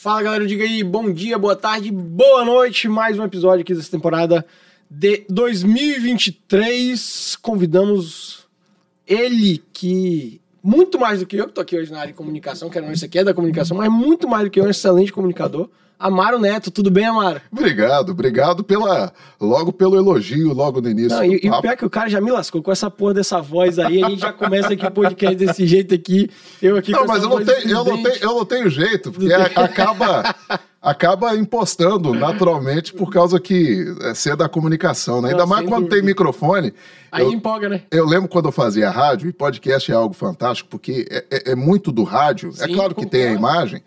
Fala galera, diga aí, bom dia, boa tarde, boa noite. Mais um episódio aqui dessa temporada de 2023. Convidamos ele que, muito mais do que eu, que tô aqui hoje na área de comunicação, que isso aqui é da comunicação, mas muito mais do que eu, um excelente comunicador. Amaro Neto, tudo bem, Amaro? Obrigado, obrigado pela logo pelo elogio, logo no início. Não, e, e o pior é que o cara já me lascou com essa porra dessa voz aí, a gente já começa aqui o podcast desse jeito aqui. Eu aqui Não, mas eu não, tenho, eu, não tenho, eu não tenho jeito, porque acaba, acaba impostando naturalmente por causa que é ser da comunicação, né? Ainda mais quando dúvida. tem microfone. Aí eu, empolga, né? Eu lembro quando eu fazia rádio, e podcast é algo fantástico, porque é, é, é muito do rádio. É sim, é claro que tem a imagem,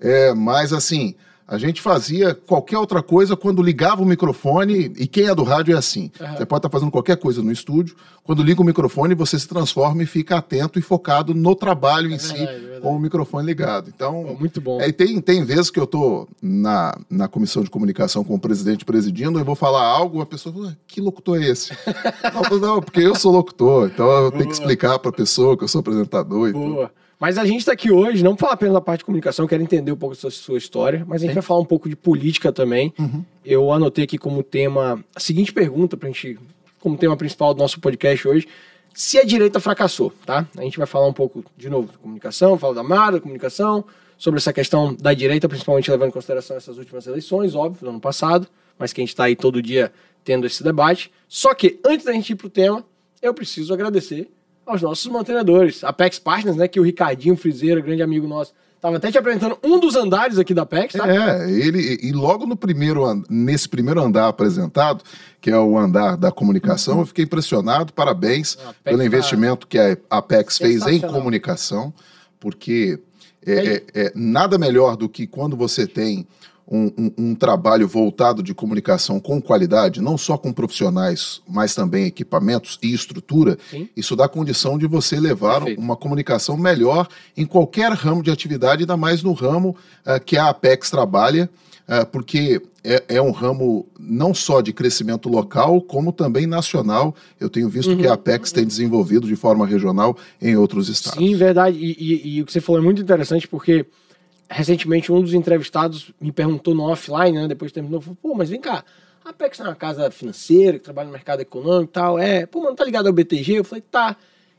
é, mas assim a gente fazia qualquer outra coisa quando ligava o microfone, e quem é do rádio é assim. Uhum. Você pode estar fazendo qualquer coisa no estúdio, quando liga o microfone, você se transforma e fica atento e focado no trabalho em é si, verdade, com o microfone ligado. Então, muito bom. É, tem, tem vezes que eu estou na, na comissão de comunicação com o presidente presidindo, eu vou falar algo, a pessoa fala, que locutor é esse? não, não, porque eu sou locutor, então eu tenho que explicar para a pessoa que eu sou apresentador Boa. tudo. Mas a gente está aqui hoje, não para falar apenas da parte de comunicação, quero entender um pouco da sua, história, mas a gente Sim. vai falar um pouco de política também. Uhum. Eu anotei aqui como tema a seguinte pergunta para a gente, como tema principal do nosso podcast hoje: se a direita fracassou, tá? A gente vai falar um pouco, de novo, de comunicação, falar da Mara, da comunicação, sobre essa questão da direita, principalmente levando em consideração essas últimas eleições, óbvio, do ano passado, mas que a gente está aí todo dia tendo esse debate. Só que, antes da gente ir para o tema, eu preciso agradecer aos nossos mantenedores. Apex Partners, né? Que o Ricardinho Frizeiro, grande amigo nosso, Tava até te apresentando um dos andares aqui da Apex, tá? É, ele e logo no primeiro nesse primeiro andar apresentado, que é o andar da comunicação, eu fiquei impressionado. Parabéns pelo tá investimento que a Apex fez em comunicação, porque é, é, é, nada melhor do que quando você tem um, um, um, trabalho voltado de comunicação com qualidade, não só com profissionais, mas também equipamentos e estrutura, Sim. isso dá condição de você levar Perfeito. uma comunicação melhor em qualquer ramo de atividade, ainda mais no ramo uh, que a Apex trabalha, uh, porque é, é, um ramo não só de crescimento local, como também nacional. Eu tenho visto uhum. que a Apex tem desenvolvido de forma regional em outros estados. Sim, verdade. E, e, e o que você falou é muito interessante, porque recentemente um dos entrevistados me perguntou no offline, né, depois terminou, falou, pô, mas vem cá, a Apex é uma casa financeira que trabalha no mercado econômico e tal, é, pô, mano, tá ligado ao BTG? Eu falei, tá.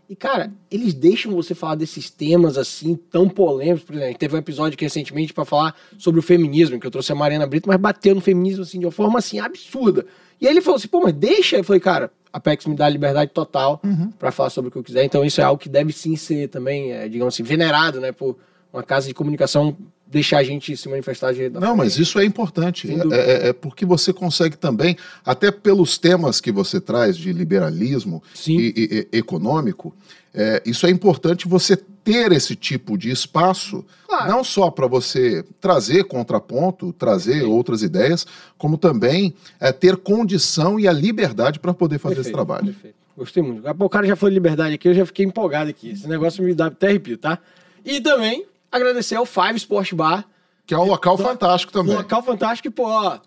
E, cara, eles deixam você falar desses temas assim, tão polêmicos. Por exemplo, teve um episódio aqui recentemente para falar sobre o feminismo, que eu trouxe a Mariana Brito, mas bateu no feminismo assim, de uma forma assim, absurda. E aí ele falou assim, pô, mas deixa. Eu falei, cara, a Apex me dá liberdade total uhum. para falar sobre o que eu quiser. Então isso é algo que deve sim ser também, é, digamos assim, venerado, né, por uma casa de comunicação deixar a gente se manifestar de Não, mas isso é importante. É, é, é, porque você consegue também, até pelos temas que você traz de liberalismo e, e, econômico, é, isso é importante você ter esse tipo de espaço, claro. não só para você trazer contraponto, trazer Sim. outras ideias, como também é, ter condição e a liberdade para poder fazer perfeito, esse trabalho. Perfeito. Gostei muito. O cara já falou de liberdade aqui, eu já fiquei empolgado aqui. Esse negócio me dá até arrepio, tá? E também agradecer ao Five Sport Bar. Que é um local fantástico também. Um local fantástico e, pô, ó,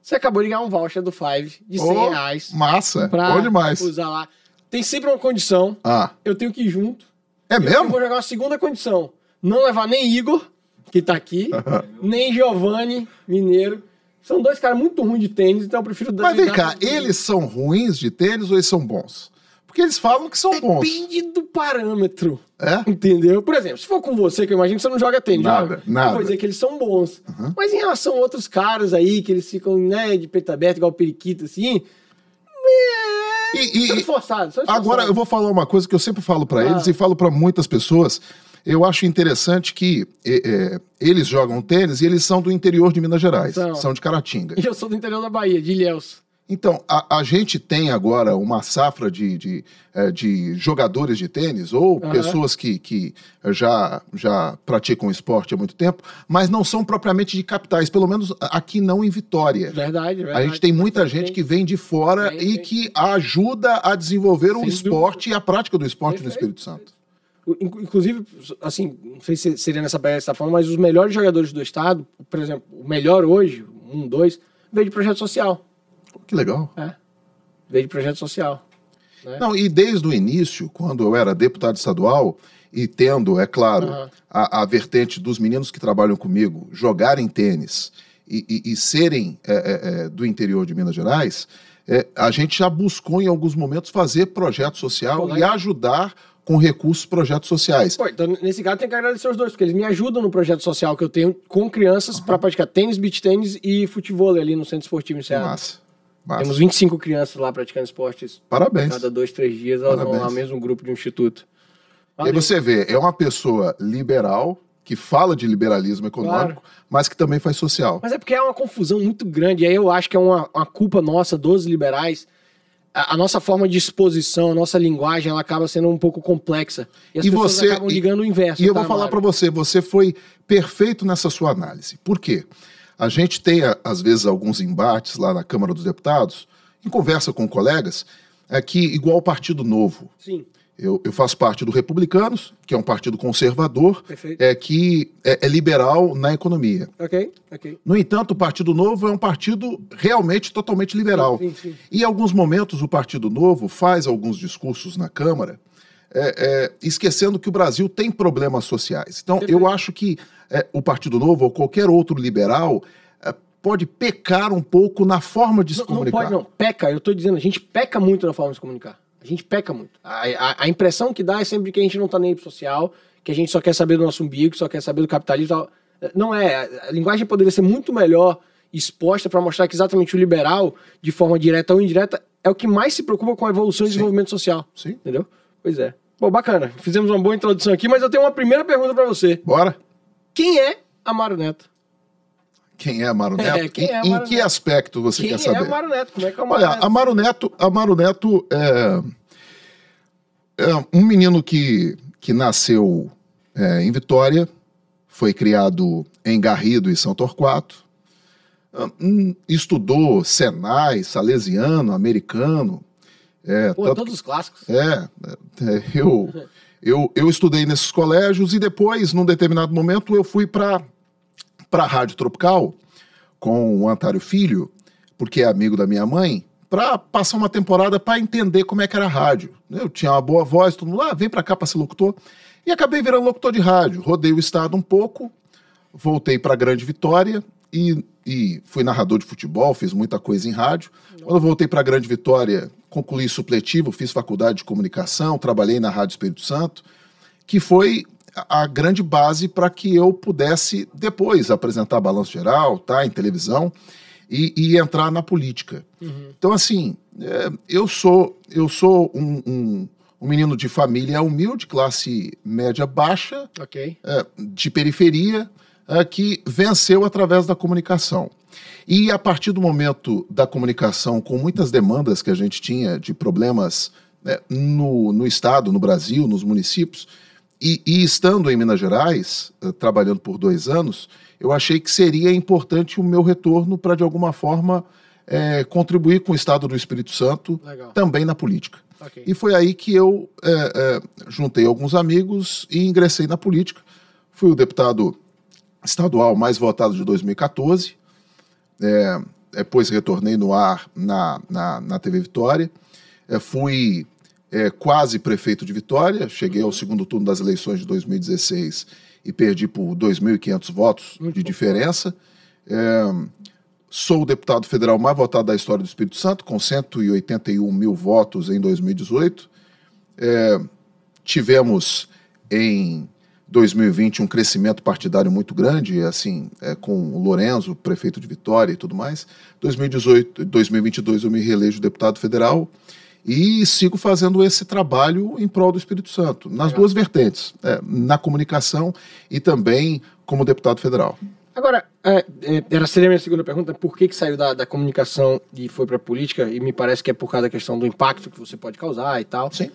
você acabou de ganhar um voucher do Five de 100 oh, reais. Massa, bom demais. usar lá. Tem sempre uma condição. Ah. Eu tenho que ir junto. É mesmo? Eu vou jogar uma segunda condição. Não levar nem Igor, que tá aqui, nem Giovanni Mineiro. São dois caras muito ruins de tênis, então eu prefiro... Mas vem cá, eles são ruins de tênis ou eles são bons? Porque eles falam que são Depende bons. Depende do parâmetro. É? Entendeu? Por exemplo, se for com você, que eu imagino que você não joga tênis, nada, joga. Nada. Eu vou dizer que eles são bons. Uhum. Mas em relação a outros caras aí, que eles ficam, né, de peito aberto, igual o periquito, assim. É... E, e, são esforçados, Agora, eu vou falar uma coisa que eu sempre falo para ah. eles e falo para muitas pessoas. Eu acho interessante que é, é, eles jogam tênis e eles são do interior de Minas Gerais. São, são de Caratinga. E eu sou do interior da Bahia, de Ilhéus. Então, a, a, gente tem agora uma safra de, de, é, de jogadores de tênis ou uhum. pessoas que, que já, já praticam esporte há muito tempo, mas não são propriamente de capitais, pelo menos aqui não em Vitória. Verdade, verdade. A gente tem muita gente que vem de fora e que ajuda a desenvolver Sem o esporte dúvida. e a prática do esporte Perfeito. no Espírito Santo. Inclusive, assim, não sei se seria nessa pegada que você está falando, mas os melhores jogadores do estado, por exemplo, o melhor hoje, um, dois, veio de projeto social. Que legal. É. Veio de projeto social. Né? Não, e desde o início, quando eu era deputado estadual, e tendo, é claro, uhum. a, a, vertente dos meninos que trabalham comigo jogarem tênis e, e, e serem é, é, é do interior de Minas Gerais, é, a gente já buscou em alguns momentos fazer projeto social Pô, e ajudar com recursos projetos sociais. Pô, então, nesse caso, tem que agradecer os dois, porque eles me ajudam no projeto social que eu tenho com crianças uhum. para praticar tênis, beach tênis e futebol ali no Centro Esportivo em Massa. Massa. Temos 25 crianças lá praticando esportes. Parabéns. Cada dois, três dias elas Parabéns. vão lá, mesmo grupo de um instituto. Valeu. E aí você vê, é uma pessoa liberal, que fala de liberalismo econômico, claro. mas que também faz social. Mas é porque é uma confusão muito grande. Aí eu acho que é uma, uma culpa nossa dos liberais a, nossa forma de exposição, a nossa linguagem, ela acaba sendo um pouco complexa. E as e pessoas você, acabam ligando o inverso. E eu tá, vou falar para você, você foi perfeito nessa sua análise. Por quê? A gente tem, às vezes, alguns embates lá na Câmara dos Deputados, em conversa com colegas, é que, igual o Partido Novo. Sim. Eu, eu, faço parte do Republicanos, que é um partido conservador, Perfeito. é que é, é, liberal na economia. Ok, ok. No entanto, o Partido Novo é um partido realmente totalmente liberal. Sim, sim, sim. E em alguns momentos o Partido Novo faz alguns discursos na Câmara, é, é, esquecendo que o Brasil tem problemas sociais. Então, Perfeito. eu acho que é, o Partido Novo ou qualquer outro liberal é, pode pecar um pouco na forma de se não, comunicar. Não pode, não. Peca. Eu estou dizendo, a gente peca muito na forma de se comunicar. A gente peca muito. A, a, a, impressão que dá é sempre que a gente não tá nem pro social, que a gente só quer saber do nosso umbigo, só quer saber do capitalismo. Não é. A linguagem poderia ser muito melhor exposta para mostrar que exatamente o liberal, de forma direta ou indireta, é o que mais se preocupa com a evolução e desenvolvimento social. Sim. Entendeu? Pois é. Bom, bacana. Fizemos uma boa introdução aqui, mas eu tenho uma primeira pergunta para você. Bora. Quem é Amaro Neto? Quem é Amaro Neto? É, quem é Amaro em, Neto? que aspecto você quem quer saber? Quem é Amaro Neto? Como é que é o Amaro Olha, Neto? Amaro Neto, Amaro Neto é, é um menino que, que nasceu é, em Vitória, foi criado em Garrido e São Torquato, um, estudou Senai, Salesiano, Americano. É, Pô, tanto, todos os clássicos. É, é eu, eu, eu estudei nesses colégios e depois, num determinado momento, eu fui para a Rádio Tropical com o Antário Filho, porque é amigo da minha mãe, para passar uma temporada para entender como é que era a rádio. Eu tinha uma boa voz, todo mundo lá, ah, vem para cá para ser locutor. E acabei virando locutor de rádio. Rodei o estado um pouco, voltei para Grande Vitória e, e fui narrador de futebol, fiz muita coisa em rádio. Quando eu voltei para Grande Vitória, concluí supletivo, fiz faculdade de comunicação, trabalhei na Rádio Espírito Santo, que foi a grande base para que eu pudesse depois apresentar balanço geral, tá, em televisão e, e entrar na política. Uhum. Então, assim, é, eu sou eu sou um, um, um, menino de família humilde, classe média baixa, okay. é, de periferia, é, que venceu através da comunicação. E a partir do momento da comunicação, com muitas demandas que a gente tinha de problemas né, no, no Estado, no Brasil, nos municípios, e, e, estando em Minas Gerais, uh, trabalhando por dois anos, eu achei que seria importante o meu retorno para, de alguma forma, é, contribuir com o Estado do Espírito Santo Legal. também na política. Okay. E foi aí que eu é, é, juntei alguns amigos e ingressei na política. Fui o deputado estadual mais votado de 2014. Depois retornei no ar na, na, na TV Vitória. fui é, quase prefeito de Vitória, cheguei ao segundo turno das eleições de 2016 e perdi por 2.500 votos Muito de bom. diferença. É, sou o deputado federal mais votado da história do Espírito Santo, com 181 mil votos em 2018. É, tivemos em 2020 um crescimento partidário muito grande, assim, é, com o Lorenzo, prefeito de Vitória e tudo mais. 2018, 2022 eu me reelejo deputado federal e sigo fazendo esse trabalho em prol do Espírito Santo, nas Legal. duas vertentes, é, na comunicação e também como deputado federal. Agora, é, é, era seria a minha segunda pergunta, por que, que saiu da, da comunicação e foi para a política? E me parece que é por causa da questão do impacto que você pode causar e tal. Sim.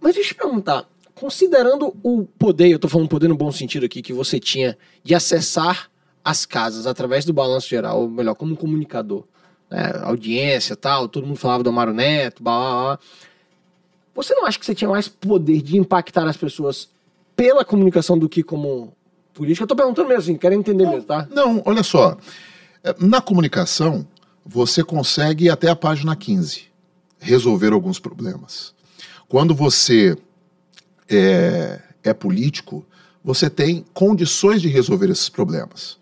Mas deixa eu perguntar, considerando o poder, eu estou falando poder no bom sentido aqui, que você tinha de acessar as casas através do balanço geral, ou melhor, como comunicador, né, audiência tal, todo mundo falava do Amaro Neto, blá, blá, blá. Você não acha que você tinha mais poder de impactar as pessoas pela comunicação do que como política? Eu tô perguntando mesmo assim, quero entender não, mesmo, tá? Não, olha só. É, na comunicação, você consegue até a página 15 resolver alguns problemas. Quando você é, é político, você tem condições de resolver esses problemas.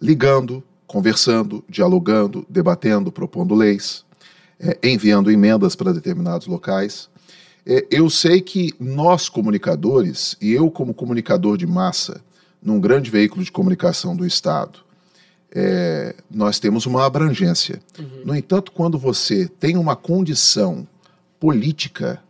Ligando, conversando, dialogando, debatendo, propondo leis, é, enviando emendas para determinados locais. É, eu sei que nós, comunicadores, e eu, como comunicador de massa, num grande veículo de comunicação do Estado, é, nós temos uma abrangência. Uhum. No entanto, quando você tem uma condição política,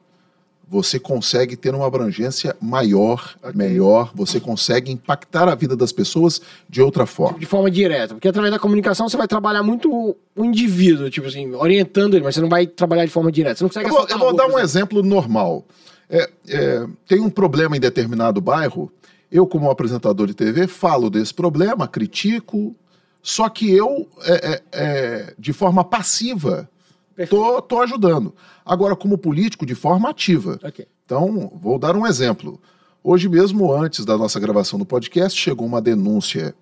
você consegue ter uma abrangência maior, okay. melhor, você consegue impactar a vida das pessoas de outra forma. De forma direta, porque através da comunicação você vai trabalhar muito o indivíduo, tipo assim, orientando ele, mas você não vai trabalhar de forma direta. Você não consegue eu vou, eu vou dar um exemplo normal. É, é, tem um problema em determinado bairro, eu, como apresentador de TV, falo desse problema, critico, só que eu, é, é, é de forma passiva, Tô, tô ajudando. Agora, como político, de forma ativa. Okay. Então, vou dar um exemplo. Hoje mesmo, antes da nossa gravação do podcast, chegou uma denúncia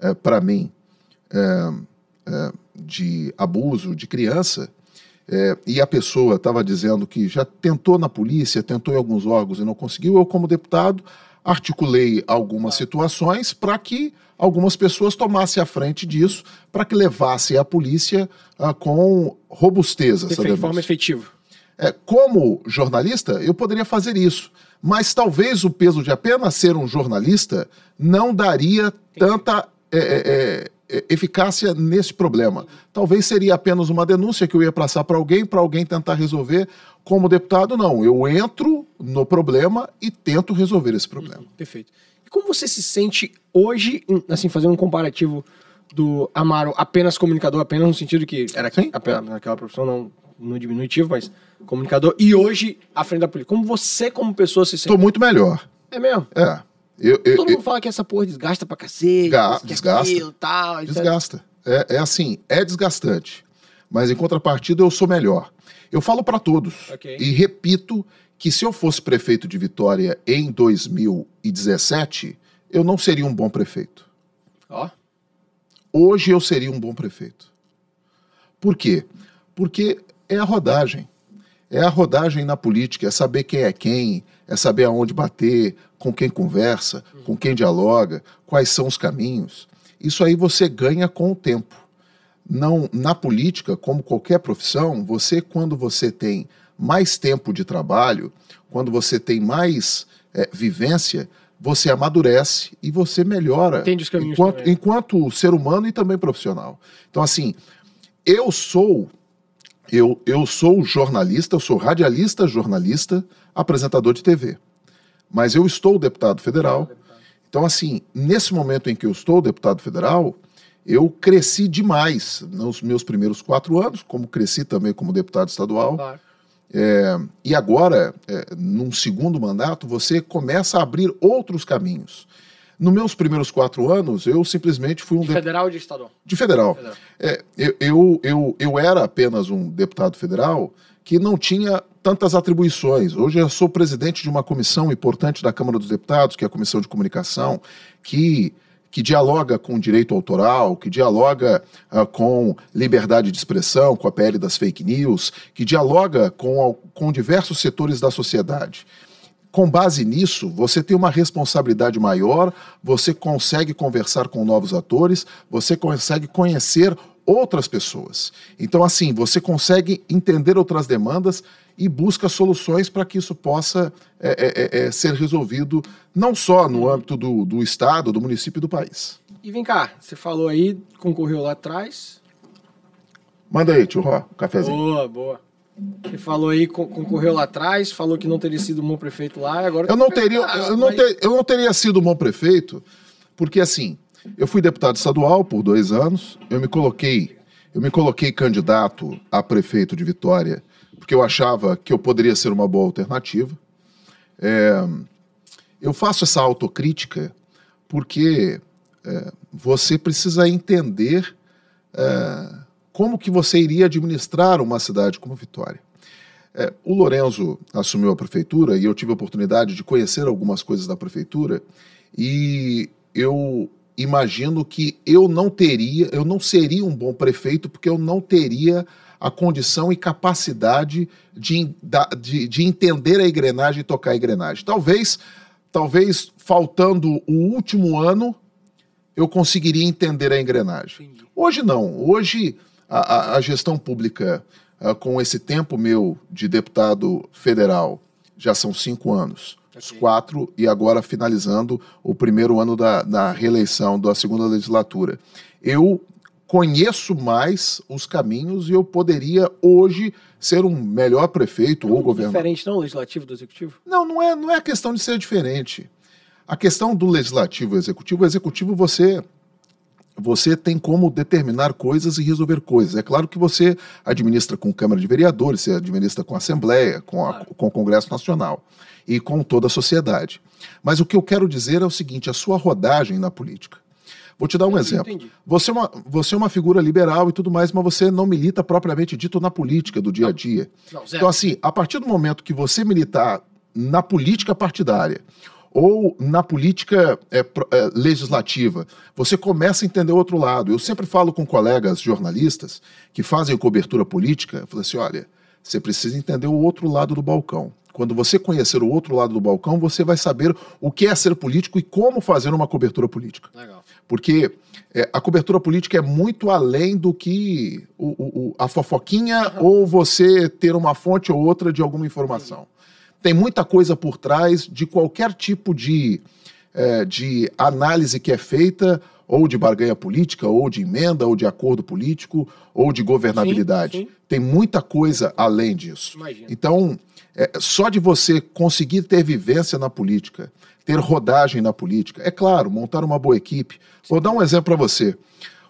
é, para mim é, é, de abuso de criança. É, e a pessoa estava dizendo que já tentou na polícia, tentou em alguns órgãos e não conseguiu. Eu, como deputado, articulei algumas situações para que algumas pessoas tomassem a frente disso, para que levasse a polícia uh, com robustez essa De forma efetiva. É, como jornalista, eu poderia fazer isso, mas talvez o peso de apenas ser um jornalista não daria tanta é, é, é, eficácia nesse problema. Talvez seria apenas uma denúncia que eu ia passar para alguém, para alguém tentar resolver. Como deputado, não. Eu entro no problema e tento resolver esse problema. Uhum, perfeito. E como você se sente hoje, assim, fazendo um comparativo do Amaro apenas comunicador, apenas no sentido que era Sim. apenas naquela profissão, não no diminutivo, mas comunicador, e hoje à frente da polícia. Como você, como pessoa, se sente? Estou muito melhor. É mesmo? É. Eu, eu, Todo eu, mundo fala que essa porra desgasta pra cacete, ga, desgasta, aquilo, tal, desgasta. É, é assim, é desgastante. Mas em contrapartida eu sou melhor. Eu falo para todos okay. e repito que se eu fosse prefeito de Vitória em 2017, eu não seria um bom prefeito. Ó. Oh. Hoje eu seria um bom prefeito. Por quê? Porque é a rodagem. É a rodagem na política, é saber quem é quem, é saber aonde bater, com quem conversa, com quem dialoga, quais são os caminhos. Isso aí você ganha com o tempo. Não na política, como qualquer profissão, você quando você tem mais tempo de trabalho, quando você tem mais é, vivência, você amadurece e você melhora Entende os caminhos enquanto, enquanto ser humano e também profissional. Então, assim, eu sou eu, eu sou jornalista, eu sou radialista, jornalista, apresentador de TV. Mas eu estou deputado federal. Então, assim, nesse momento em que eu estou deputado federal, eu cresci demais nos meus primeiros quatro anos, como cresci também como deputado estadual. Claro. É, e agora, é, num segundo mandato, você começa a abrir outros caminhos. Nos meus primeiros quatro anos, eu simplesmente fui um. De federal ou de estadual? De federal. federal. É, eu, eu, eu, eu era apenas um deputado federal que não tinha tantas atribuições. Hoje eu sou presidente de uma comissão importante da Câmara dos Deputados, que é a Comissão de Comunicação, que que dialoga com direito autoral, que dialoga uh, com liberdade de expressão, com a PL das fake news, que dialoga com, com diversos setores da sociedade com base nisso, você tem uma responsabilidade maior, você consegue conversar com novos atores, você consegue conhecer outras pessoas. Então, assim, você consegue entender outras demandas e busca soluções para que isso possa é, é, é, é, ser resolvido não só no âmbito do, do Estado, do município e do país. E vem cá, você falou aí, concorreu lá atrás. Manda aí, tio Ró, um cafezinho. Boa, boa. Você falou aí, concorreu lá atrás, falou que não teria sido um bom prefeito lá, agora... Eu não, teria, eu, não ter, eu não teria sido um bom prefeito, porque assim, eu fui deputado estadual por dois anos, eu me coloquei, eu me coloquei candidato a prefeito de Vitória, porque eu achava que eu poderia ser uma boa alternativa. É, eu faço essa autocrítica porque é, você precisa entender... É, como que você iria administrar uma cidade como Vitória. É, o Lorenzo assumiu a prefeitura e eu tive a oportunidade de conhecer algumas coisas da prefeitura e eu imagino que eu não teria, eu não seria um bom prefeito porque eu não teria a condição e capacidade de, de, de entender a engrenagem e tocar a engrenagem. Talvez talvez faltando o último ano, eu conseguiria entender a engrenagem. Hoje não. Hoje a, a gestão pública, uh, com esse tempo meu de deputado federal, já são cinco anos. Os quatro, e agora finalizando o primeiro ano da, da reeleição da segunda legislatura. Eu conheço mais os caminhos e eu poderia hoje ser um melhor prefeito não ou governador. Diferente não, legislativo do executivo? Não, não é, não é a questão de ser diferente. A questão do legislativo e executivo, o executivo você você tem como determinar coisas e resolver coisas. É claro que você administra com Câmara de Vereadores, você administra com a Assembleia, com, a, com o Congresso Nacional e com toda a sociedade. Mas o que eu quero dizer é o seguinte: a sua rodagem na política. Vou te dar um exemplo. Você é, uma, você é uma figura liberal e tudo mais, mas você não milita propriamente dito na política do dia a dia. Não, então, assim, a partir do momento que você militar na política partidária ou na política é, é, legislativa, você começa a entender o outro lado. Eu sempre falo com colegas jornalistas que fazem cobertura política, eu falo assim, olha, você precisa entender o outro lado do balcão. Quando você conhecer o outro lado do balcão, você vai saber o que é ser político e como fazer uma cobertura política. Legal. Porque é, a cobertura política é muito além do que o, o, a fofoquinha uhum. ou você ter uma fonte ou outra de alguma informação. Tem muita coisa por trás de qualquer tipo de, é, de análise que é feita, ou de barganha política, ou de emenda, ou de acordo político, ou de governabilidade. Sim, sim. Tem muita coisa além disso. Imagina. Então, é, só de você conseguir ter vivência na política, ter rodagem na política. É claro, montar uma boa equipe. Vou dar um exemplo para você.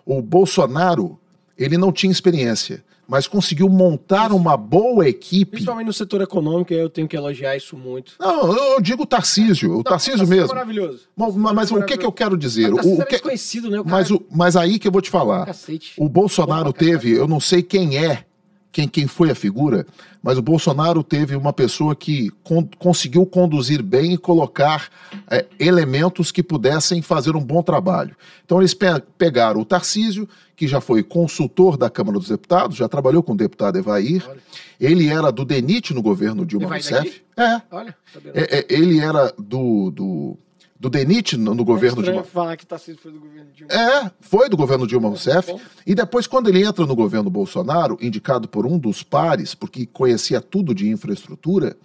O Bolsonaro, ele não tinha experiência, mas conseguiu montar uma boa equipe. Principalmente no setor econômico, eu tenho que elogiar isso muito. Não, eu digo o Tarcísio, o não, Tarcísio mesmo. É maravilhoso. Mas, mas, mas o que, que eu quero dizer? Mas, o, o que... desconhecido, né? O mas, o, mas aí que eu vou te falar. Cacete. O Bolsonaro teve, eu não sei quem é, quem, quem foi a figura, mas o Bolsonaro teve uma pessoa que con conseguiu conduzir bem e colocar é, elementos que pudessem fazer um bom trabalho. Então eles pe pegaram o Tarcísio, que já foi consultor da Câmara dos Deputados, já trabalhou com o deputado Evair. Olha. Ele era do DENIT no governo Dilma Rousseff. É. Olha, é, é, ele era do, do do DENIT no, no governo é Dilma. falar que Tarcísio foi do governo Dilma. É, foi do governo Dilma Rousseff. E depois, quando ele entra no governo Bolsonaro, indicado por um dos pares, porque conhecia tudo de infraestrutura,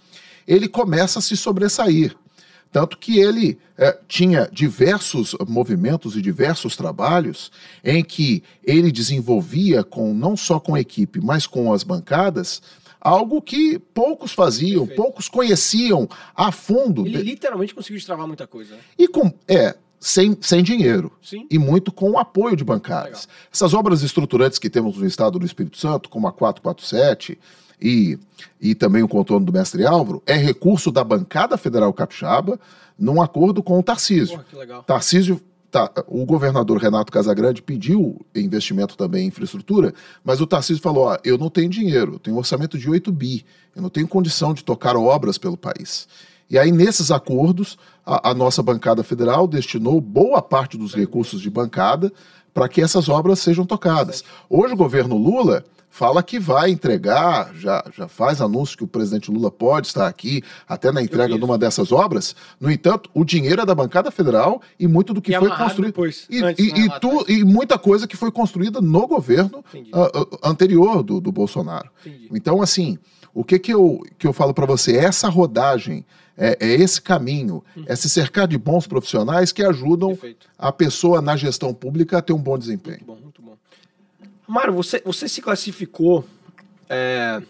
ele começa a se sobressair. Tanto que ele é, tinha diversos movimentos e diversos trabalhos em que ele desenvolvia com não só com a equipe, mas com as bancadas, algo que poucos faziam, Perfeito. poucos conheciam a fundo. Ele literalmente conseguiu destravar muita coisa. Né? E com é sem, sem dinheiro Sim. e muito com o apoio de bancadas. Legal. Essas obras estruturantes que temos no estado do Espírito Santo, como a 447 e, e também o contorno do Mestre Álvaro, é recurso da bancada federal capixaba num acordo com o Tarcísio. Porra, Tarcísio Tá, o governador Renato Casagrande pediu investimento também em infraestrutura, mas o Tarcísio falou: ó, eu não tenho dinheiro, eu tenho um orçamento de 8 bi, eu não tenho condição de tocar obras pelo país. E aí, nesses acordos, a, a nossa bancada federal destinou boa parte dos recursos de bancada para que essas obras sejam tocadas. Hoje, o governo Lula fala que vai entregar, já, já faz anúncio que o presidente Lula pode estar aqui até na entrega de uma dessas obras. No entanto, o dinheiro é da bancada federal e muito do que e foi construído. Depois, e, antes, e, né, e, tu, e, muita coisa que foi construída no governo uh, uh, anterior do, do Bolsonaro. Entendi. Então, assim, o que, que, eu, que eu falo para você? Essa rodagem. É, é, esse caminho, uhum. é se cercar de bons profissionais que ajudam Perfeito. a pessoa na gestão pública a ter um bom desempenho. Muito bom, muito bom. Mário, você, você se classificou é,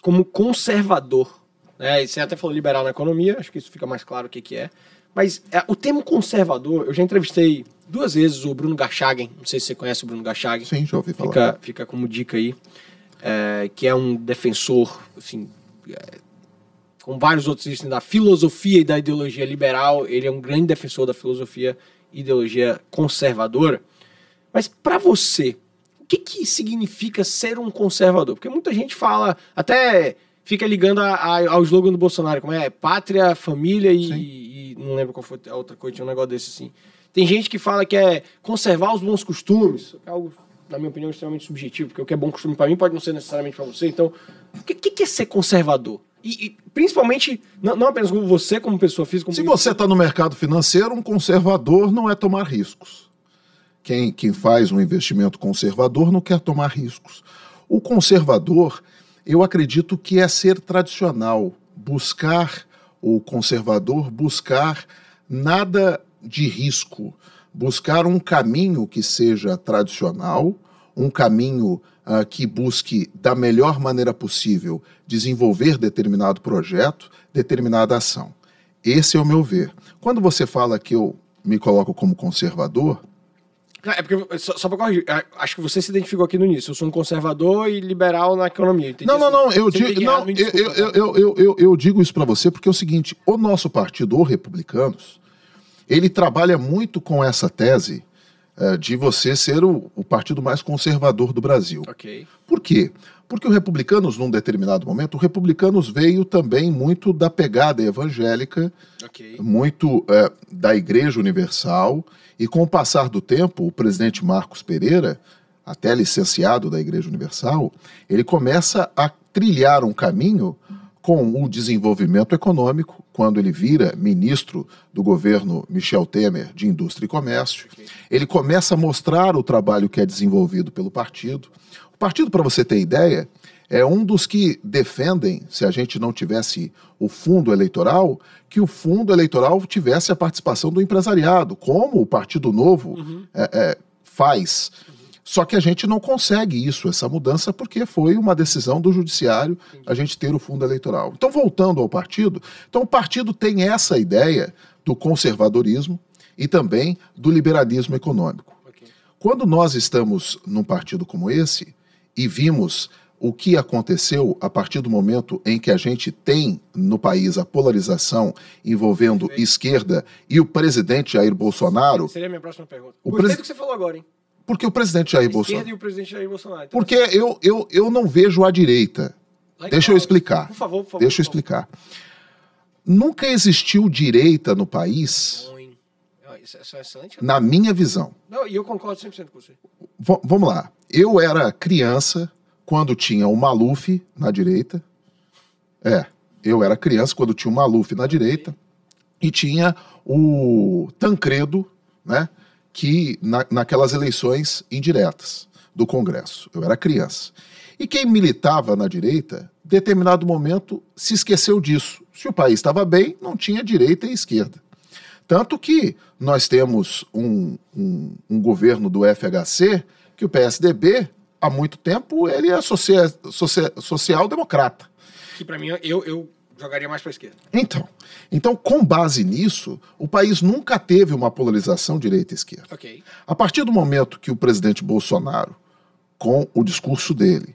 como conservador. Né? Você até falou liberal na economia, acho que isso fica mais claro o que, que é. Mas é, o termo conservador, eu já entrevistei duas vezes o Bruno Garchagen, não sei se você conhece o Bruno Garchagen. Sim, já ouvi falar. Fica, fica como dica aí, é, que é um defensor, assim, é, com vários outros assim, da filosofia e da ideologia liberal, ele é um grande defensor da filosofia e ideologia conservadora. Mas para você, que, que significa ser um conservador? Porque muita gente fala, até fica ligando a, a, ao slogan do Bolsonaro, como é pátria, família e, e, não lembro qual foi a outra coisa, tinha um negócio desse assim. Tem gente que fala que é conservar os bons costumes, é algo, na minha opinião, extremamente subjetivo, porque o que é bom costume para mim pode não ser necessariamente para você. Então, o que, que é ser conservador? E, e principalmente, não, não, apenas como você, como pessoa física. Como Se você está no mercado financeiro, um conservador não é tomar riscos. Quem, quem faz um investimento conservador não quer tomar riscos. O conservador, eu acredito que é ser tradicional, buscar o conservador, buscar nada de risco, buscar um caminho que seja tradicional, um caminho uh, que busque, da melhor maneira possível, desenvolver determinado projeto, determinada ação. Esse é o meu ver. Quando você fala que eu me coloco como conservador. Não, é porque, só, só para corrigir, acho que você se identificou aqui no início. Eu sou um conservador e liberal na economia. Não, não, não. Eu, digo, não eu, eu, eu, eu, eu digo isso para você porque é o seguinte: o nosso partido, o Republicanos, ele trabalha muito com essa tese uh, de você ser o, o, partido mais conservador do Brasil. Okay. Por quê? Porque o Republicanos, num determinado momento, o Republicanos veio também muito da pegada evangélica, okay. muito uh, da Igreja Universal, e com o passar do tempo, o presidente Marcos Pereira, até licenciado da Igreja Universal, ele começa a trilhar um caminho com o desenvolvimento econômico, quando ele vira ministro do governo Michel Temer de Indústria e Comércio. Ele começa a mostrar o trabalho que é desenvolvido pelo partido. O partido, para você ter ideia, é um dos que defendem, se a gente não tivesse o fundo eleitoral, que o fundo eleitoral tivesse a participação do empresariado, como o Partido Novo uhum. é, é, faz. Só que a gente não consegue isso, essa mudança, porque foi uma decisão do judiciário a gente ter o fundo eleitoral. Então, voltando ao partido, então o partido tem essa ideia do conservadorismo e também do liberalismo econômico. Okay. Quando nós estamos num partido como esse e vimos o que aconteceu a partir do momento em que a gente tem no país a polarização envolvendo esquerda e o presidente Jair Bolsonaro. Seria a minha próxima pergunta. O Gostei pres... do que você falou agora, hein? Porque o presidente Jair Bolsonaro. e o presidente Jair Bolsonaro. Então... Porque eu, eu, eu não vejo a direita. Legal. Deixa eu explicar. Por favor, por favor. Deixa eu explicar. Nunca existiu direita no país. Isso é excelente. Na minha visão. Não, e eu concordo 100% com você. V vamos lá. Eu era criança quando tinha o Maluf na direita. É, eu era criança quando tinha o Maluf na direita. E tinha o Tancredo, né? Que na, naquelas eleições indiretas do Congresso. Eu era criança. E quem militava na direita, determinado momento, se esqueceu disso. Se o país estava bem, não tinha direita e esquerda. Tanto que nós temos um, um, um governo do FHC que o PSDB, há muito tempo, ele é social-democrata. Que para mim, eu, eu jogaria mais para a esquerda. Então, então, com base nisso, o país nunca teve uma polarização direita-esquerda. Okay. A partir do momento que o presidente Bolsonaro, com o discurso dele,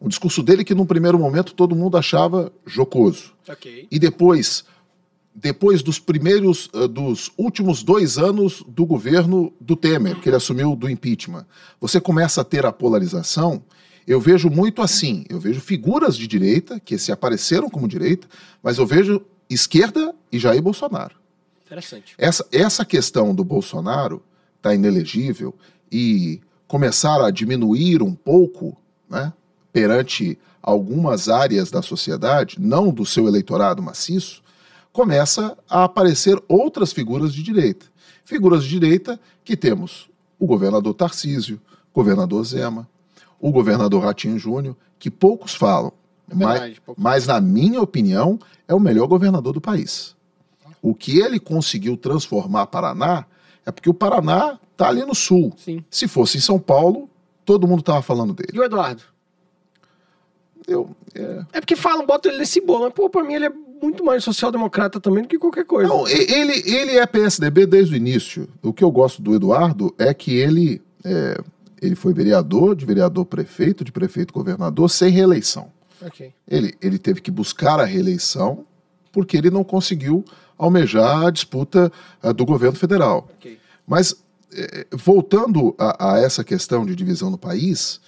um discurso dele que num primeiro momento todo mundo achava jocoso, okay. e depois, depois dos primeiros, uh, dos últimos dois anos do governo do Temer, que ele assumiu do impeachment, você começa a ter a polarização eu vejo muito assim, eu vejo figuras de direita que se apareceram como direita, mas eu vejo esquerda e Jair Bolsonaro. Interessante. Essa, essa questão do Bolsonaro tá inelegível e começar a diminuir um pouco, né, perante algumas áreas da sociedade, não do seu eleitorado maciço, começa a aparecer outras figuras de direita. Figuras de direita que temos o governador Tarcísio, governador Zema, o governador Ratinho Júnior, que poucos falam, é verdade, mas, poucos. mas na minha opinião é o melhor governador do país. O que ele conseguiu transformar Paraná é porque o Paraná está ali no sul. Sim. Se fosse em São Paulo, todo mundo estava falando dele. E o Eduardo? Eu, é... é porque falam, botam ele nesse bolo, mas pô, pra mim ele é muito mais social-democrata também do que qualquer coisa. Não, ele, ele é PSDB desde o início. O que eu gosto do Eduardo é que ele é, ele foi vereador, de vereador prefeito, de prefeito governador, sem reeleição. Okay. Ele, ele teve que buscar a reeleição porque ele não conseguiu almejar a disputa uh, do governo federal. Okay. Mas, eh, voltando a, a, essa questão de divisão do país,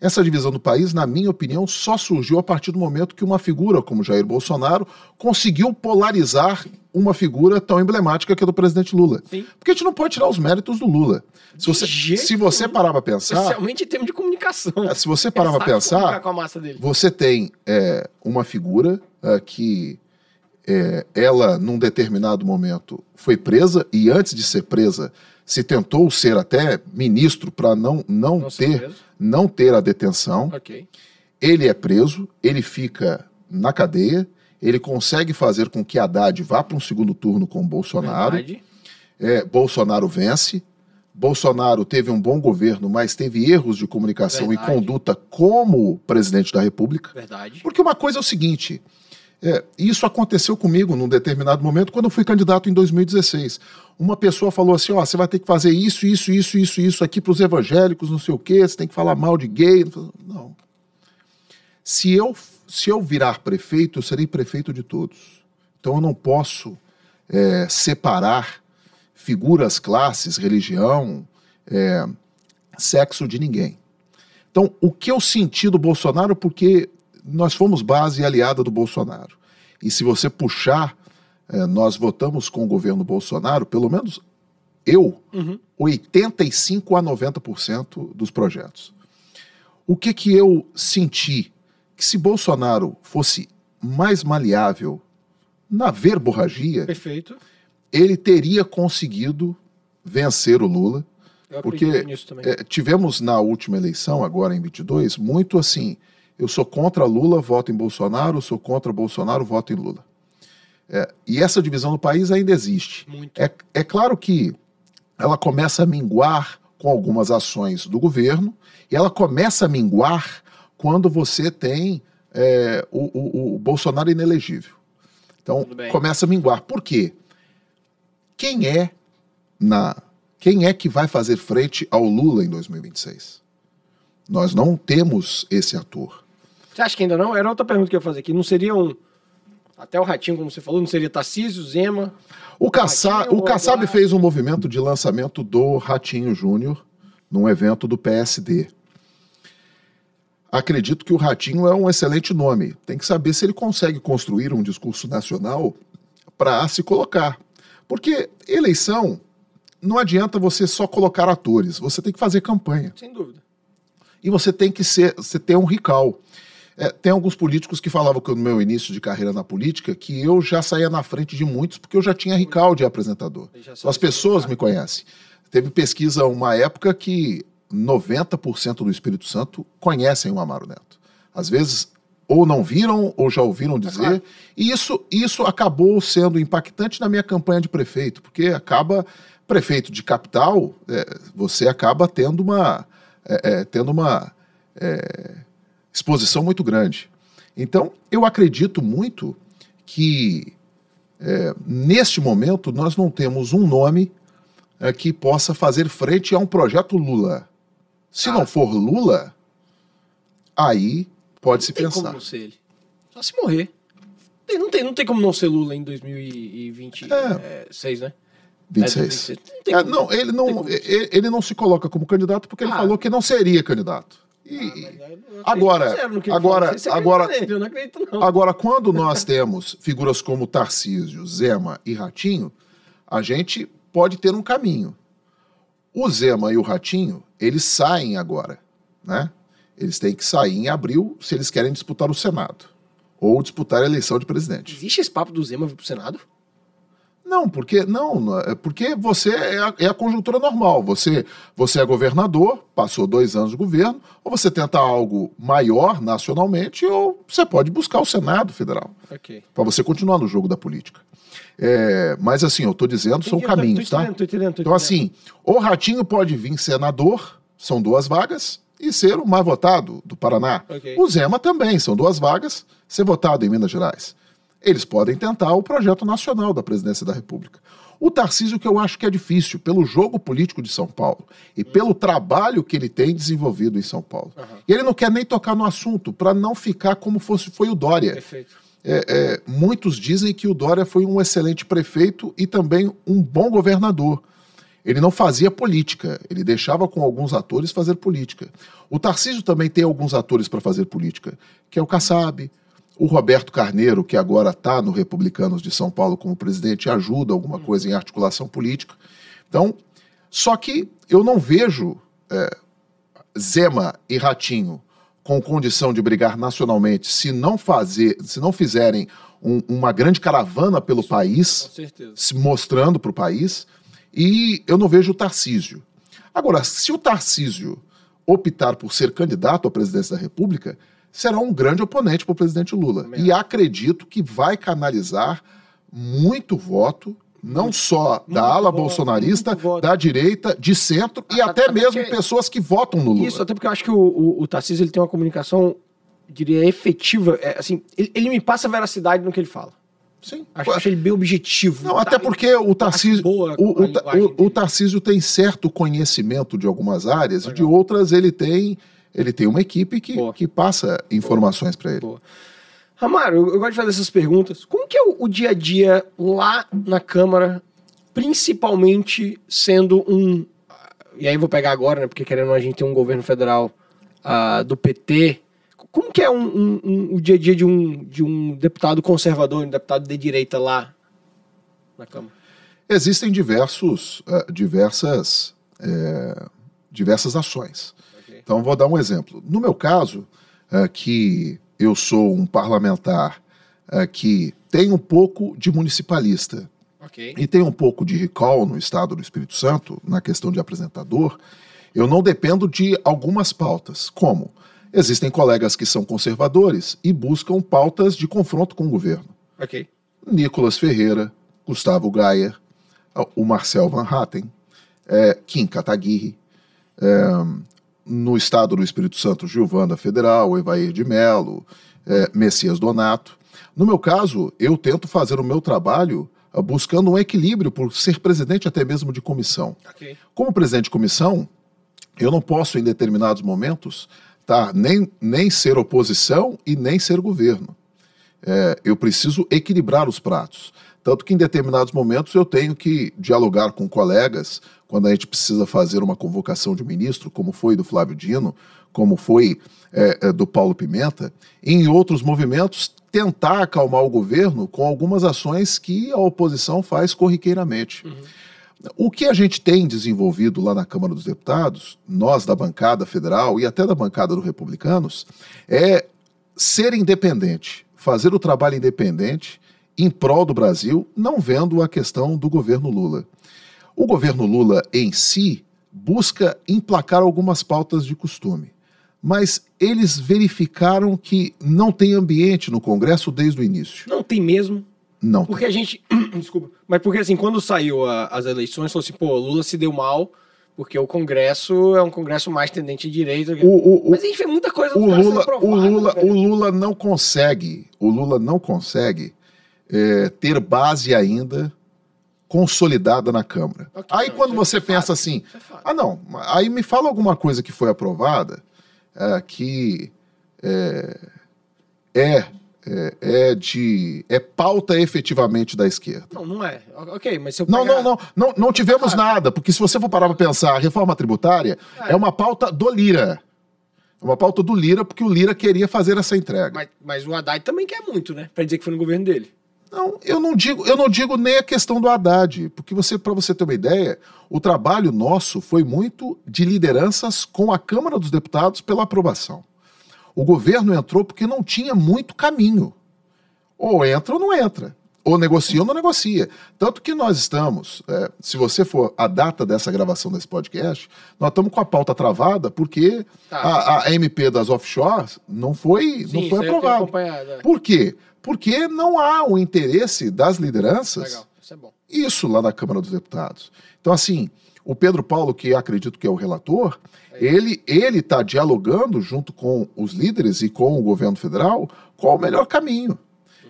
essa divisão do país, na minha opinião, só surgiu a partir do momento que uma figura como Jair Bolsonaro conseguiu polarizar uma figura tão emblemática que é do presidente Lula. Sim. Porque a gente não pode tirar os méritos do Lula. Se você, se você parar para pensar. Especialmente em termos de comunicação. É, se você parar para pensar. Com a massa dele. Você tem é, uma figura uh, que é, ela, num determinado momento, foi presa e antes de ser presa, se tentou ser até ministro para não, não, não ter, não ter a detenção. Okay. Ele é preso, ele fica na cadeia, ele consegue fazer com que Haddad vá para um segundo turno com Bolsonaro. É, Bolsonaro vence. Bolsonaro teve um bom governo, mas teve erros de comunicação Verdade. e conduta como presidente da República. Verdade. Porque uma coisa é o seguinte: é, isso aconteceu comigo num determinado momento quando eu fui candidato em 2016. Uma pessoa falou assim: ó, você vai ter que fazer isso, isso, isso, isso, isso aqui para os evangélicos, não sei o quê, você tem que falar mal de gay. Não. Se eu, se eu virar prefeito, eu serei prefeito de todos. Então eu não posso é, separar figuras, classes, religião, é, sexo de ninguém. Então, o que eu senti do Bolsonaro, porque nós fomos base aliada do Bolsonaro. E se você puxar, é, nós votamos com o governo Bolsonaro, pelo menos eu, uhum. 85 a 90% dos projetos. O que que eu senti? Que se Bolsonaro fosse mais maleável na verborragia, Perfeito. ele teria conseguido vencer o Lula. porque é, tivemos na última eleição, agora em 22, muito assim eu sou contra Lula, voto em Bolsonaro, sou contra Bolsonaro, voto em Lula. É, e essa divisão no país ainda existe. É, é claro que ela começa a minguar com algumas ações do governo, e ela começa a minguar quando você tem é, o, o, o, Bolsonaro inelegível. Então, começa a minguar. Por quê? Quem é na quem é que vai fazer frente ao Lula em 2026? Nós não temos esse ator. Você acha que ainda não? Era outra pergunta que eu ia fazer aqui. Não seria um. Até o Ratinho, como você falou, não seria Tarcísio, Zema. O, Kassab, o Kassab fez um movimento de lançamento do Ratinho Júnior num evento do PSD. Acredito que o Ratinho é um excelente nome. Tem que saber se ele consegue construir um discurso nacional para se colocar. Porque eleição não adianta você só colocar atores, você tem que fazer campanha. Sem dúvida. E você tem que ser, você ter um rical. É, tem alguns políticos que falavam que no meu início de carreira na política que eu já saía na frente de muitos porque eu já tinha Ricaldi de apresentador. Então, as pessoas me conhecem. Teve pesquisa uma época que 90% do Espírito Santo conhecem o Amaro Neto. Às vezes ou não viram ou já ouviram é dizer. É claro. E isso, isso acabou sendo impactante na minha campanha de prefeito, porque acaba prefeito de capital, é, você acaba tendo uma é, é tendo uma é, exposição muito grande. Então, eu acredito muito que é, neste momento nós não temos um nome é, que possa fazer frente a um projeto Lula. Se ah. não for Lula, aí pode se tem pensar. Como não ser ele. Só se morrer. Não tem, não tem como não ser Lula em 2026, é. né? 26. É, não, é, não, ele não, ele, ele, não se coloca como candidato porque ah. ele falou que não seria candidato. E, ah, agora, agora, agora, agora, quando nós temos figuras como Tarcísio, Zema e Ratinho, a gente pode ter um caminho. O Zema e o Ratinho, eles saem agora, né? Eles têm que sair em abril se eles querem disputar o Senado ou disputar a eleição de presidente. Existe esse papo do Zema vir para o Senado? Não, porque não, é porque você é a, é a, conjuntura normal. Você, você é governador, passou dois anos de governo, ou você tenta algo maior nacionalmente, ou você pode buscar o Senado Federal. Okay. Para você continuar no jogo da política. É, mas assim, eu estou dizendo, Entendi, são caminhos, tá? Entendendo, tô então, assim, o Ratinho pode vir senador, são duas vagas, e ser o mais votado do Paraná. Okay. O Zema também, são duas vagas, ser votado em Minas Gerais eles podem tentar o projeto nacional da presidência da República. O Tarcísio, que eu acho que é difícil, pelo jogo político de São Paulo e pelo trabalho que ele tem desenvolvido em São Paulo. Uhum. E ele não quer nem tocar no assunto, para não ficar como fosse, foi o Dória. É, é, muitos dizem que o Dória foi um excelente prefeito e também um bom governador. Ele não fazia política, ele deixava com alguns atores fazer política. O Tarcísio também tem alguns atores para fazer política, que é o Kassab, o Roberto Carneiro, que agora está no Republicanos de São Paulo como presidente, ajuda alguma coisa em articulação política. Então, só que eu não vejo é, Zema e Ratinho com condição de brigar nacionalmente se não fazer, se não fizerem um, uma grande caravana pelo país, se mostrando para o país. E eu não vejo o Tarcísio. Agora, se o Tarcísio optar por ser candidato à presidência da República, será um grande oponente para o presidente Lula. E acredito que vai canalizar muito voto não só da ala voto, bolsonarista, da direita, de centro e até, até mesmo porque... pessoas que votam no Lula. Isso, até porque eu acho que o, o, o Tarcísio ele tem uma comunicação, diria, efetiva. É, assim, ele, ele, me passa veracidade no que ele fala. Sim. Acho, acho ele bem objetivo. Não, tá? até porque o Tarcísio, boa o, o, o, Tarcísio tem certo conhecimento de algumas áreas Legal. e de outras ele tem ele tem uma equipe que, que passa informações para ele. Boa. Amaro, eu, eu, gosto de fazer essas perguntas. Como que é o, o dia a dia lá na Câmara, principalmente sendo um. E aí vou pegar agora, né? Porque querendo a gente ter um governo federal uh, do PT. Como que é um, um, um, o dia a dia de um, de um deputado conservador, um deputado de direita lá na Câmara? Existem diversos, uh, diversas, é, diversas ações. Então, vou dar um exemplo. No meu caso, uh, que eu sou um parlamentar uh, que tem um pouco de municipalista okay. e tem um pouco de recall no estado do Espírito Santo, na questão de apresentador, eu não dependo de algumas pautas. Como? Existem colegas que são conservadores e buscam pautas de confronto com o governo. Okay. Nicolas Ferreira, Gustavo Gayer, o Marcel Van Hatten, é, Kim Kataguiri, é, no estado do Espírito Santo, Gilvanda Federal, Evair de Melo, é, Messias Donato. No meu caso, eu tento fazer o meu trabalho uh, buscando um equilíbrio por ser presidente até mesmo de comissão. Okay. Como presidente de comissão, eu não posso, em determinados momentos, tá, nem, nem ser oposição e nem ser governo. É, eu preciso equilibrar os pratos. Tanto que em determinados momentos eu tenho que dialogar com colegas quando a gente precisa fazer uma convocação de ministro, como foi do Flávio Dino, como foi é, do Paulo Pimenta, e em outros movimentos tentar acalmar o governo com algumas ações que a oposição faz corriqueiramente. Uhum. O que a gente tem desenvolvido lá na Câmara dos Deputados, nós da bancada federal e até da bancada dos republicanos, é ser independente, fazer o trabalho independente em prol do Brasil, não vendo a questão do governo Lula. O governo Lula em si busca emplacar algumas pautas de costume, mas eles verificaram que não tem ambiente no Congresso desde o início. Não tem mesmo? Não. Porque tem. a gente. Desculpa. Mas porque assim, quando saiu a, as eleições, falou assim, pô, Lula se deu mal. Porque o Congresso é um Congresso mais tendente à direita. O, o, Mas a gente vê muita coisa o Lula, o Lula, o Lula não consegue, o Lula não consegue é, ter base ainda consolidada na Câmara. Okay, aí não, quando você é pensa assim, é ah não, aí me fala alguma coisa que foi aprovada é, que é, é, é, é, de é pauta efetivamente da esquerda. Não, não é. Ok, mas se eu pegar... não, não, não, não, não tivemos nada, porque se você for parar para pensar, a reforma tributária é. é uma pauta do Lira. É uma pauta do Lira, porque o Lira queria fazer essa entrega. Mas, mas o Haddad também quer muito, né? Para dizer que foi no governo dele. Não, eu não digo, eu não digo nem a questão do Haddad, porque você, para você ter uma ideia, o trabalho nosso foi muito de lideranças com a Câmara dos Deputados pela aprovação. O governo entrou porque não tinha muito caminho. Ou entra ou não entra. Ou negocia ou não negocia. Tanto que nós estamos, é, se você for a data dessa gravação desse podcast, nós estamos com a pauta travada porque tá. a, a, MP das offshores não foi, Sim, não foi aprovada. É. Por quê? porque não há o interesse das lideranças. Legal, isso é bom. Isso lá na Câmara dos Deputados. Então, assim, o Pedro Paulo, que acredito que é o relator, é ele ele está dialogando junto com os líderes e com o governo federal qual o melhor caminho.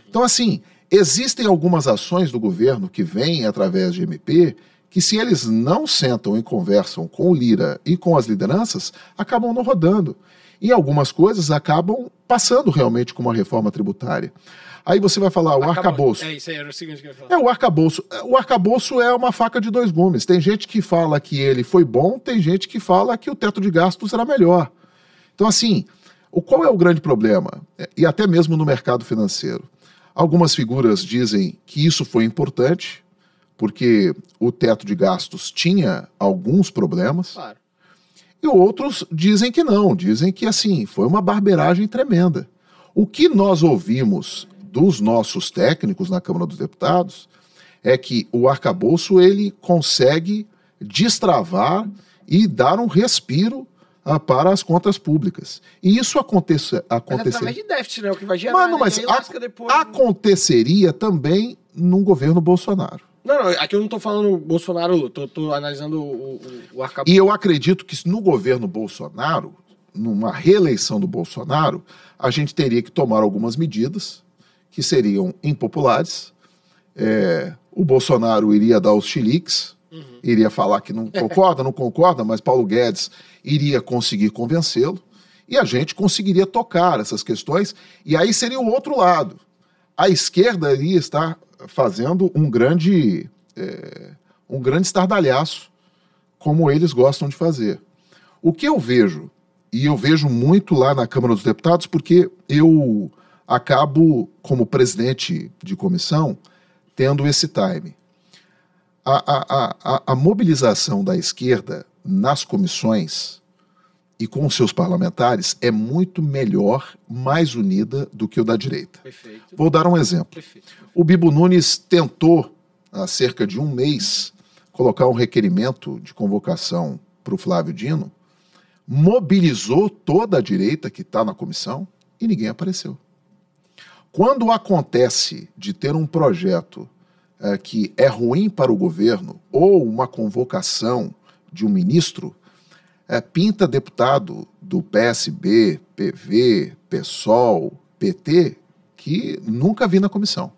Então, assim, existem algumas ações do governo que vêm através de MP que, se eles não sentam e conversam com o Lira e com as lideranças, acabam não rodando. E algumas coisas acabam passando realmente com uma reforma tributária. Aí você vai falar, o arcabouço. É isso aí, era o seguinte que eu ia falar. É, o arcabouço. O arcabouço é uma faca de dois gumes. Tem gente que fala que ele foi bom, tem gente que fala que o teto de gastos será melhor. Então, assim, o qual é o grande problema? É, e até mesmo no mercado financeiro. Algumas figuras dizem que isso foi importante, porque o teto de gastos tinha alguns problemas. Claro. E outros dizem que não, dizem que assim, foi uma barbeiragem tremenda. O que nós ouvimos dos nossos técnicos na Câmara dos Deputados é que o arcabouço ele consegue destravar e dar um respiro ah, para as contas públicas. E isso acontece, aconteceria. Mas é de déficit, né? O que vai gerar. Mano, mas a, depois, aconteceria né? também num governo Bolsonaro. Não, não, aqui eu não estou falando Bolsonaro, estou analisando o, o, o arcabouço. E eu acredito que no governo Bolsonaro, numa reeleição do Bolsonaro, a gente teria que tomar algumas medidas que seriam impopulares. É, o Bolsonaro iria dar os chiliques, uhum. iria falar que não concorda, não concorda, mas Paulo Guedes iria conseguir convencê-lo e a gente conseguiria tocar essas questões. E aí seria o outro lado. A esquerda iria estar fazendo um grande, é, um grande estardalhaço, como eles gostam de fazer. O que eu vejo, e eu vejo muito lá na Câmara dos Deputados, porque eu acabo, como presidente de comissão, tendo esse time. A, a, a, a mobilização da esquerda nas comissões e com seus parlamentares é muito melhor, mais unida do que o da direita. Perfeito. Vou dar um exemplo. Perfeito. O Bibo Nunes tentou, há cerca de um mês, colocar um requerimento de convocação para o Flávio Dino, mobilizou toda a direita que está na comissão e ninguém apareceu. Quando acontece de ter um projeto é, que é ruim para o governo ou uma convocação de um ministro, é, pinta deputado do PSB, PV, PSOL, PT, que nunca vi na comissão.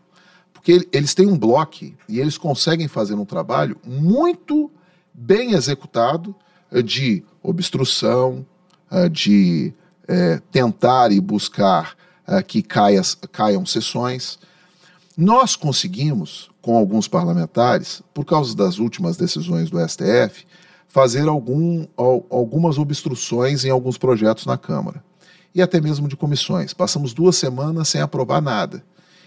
Porque eles têm um bloco e eles conseguem fazer um trabalho muito bem executado é, de obstrução, é, de é, tentar e buscar uh, que caia, caiam sessões. Nós conseguimos, com alguns parlamentares, por causa das últimas decisões do STF, fazer algum, algumas obstruções em alguns projetos na Câmara. E até mesmo de comissões. Passamos duas semanas sem aprovar nada.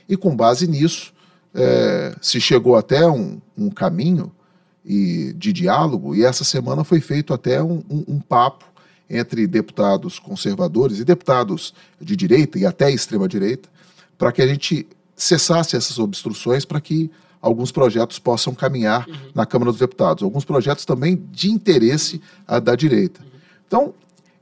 E com base nisso, é, se chegou até um, um caminho e, de diálogo, e essa semana foi feito até um, um, um papo entre deputados conservadores e deputados de direita e até extrema-direita, para que a gente cessasse essas obstruções para que alguns projetos possam caminhar uhum. na Câmara dos Deputados. Alguns projetos também de interesse da direita. Uhum. Então,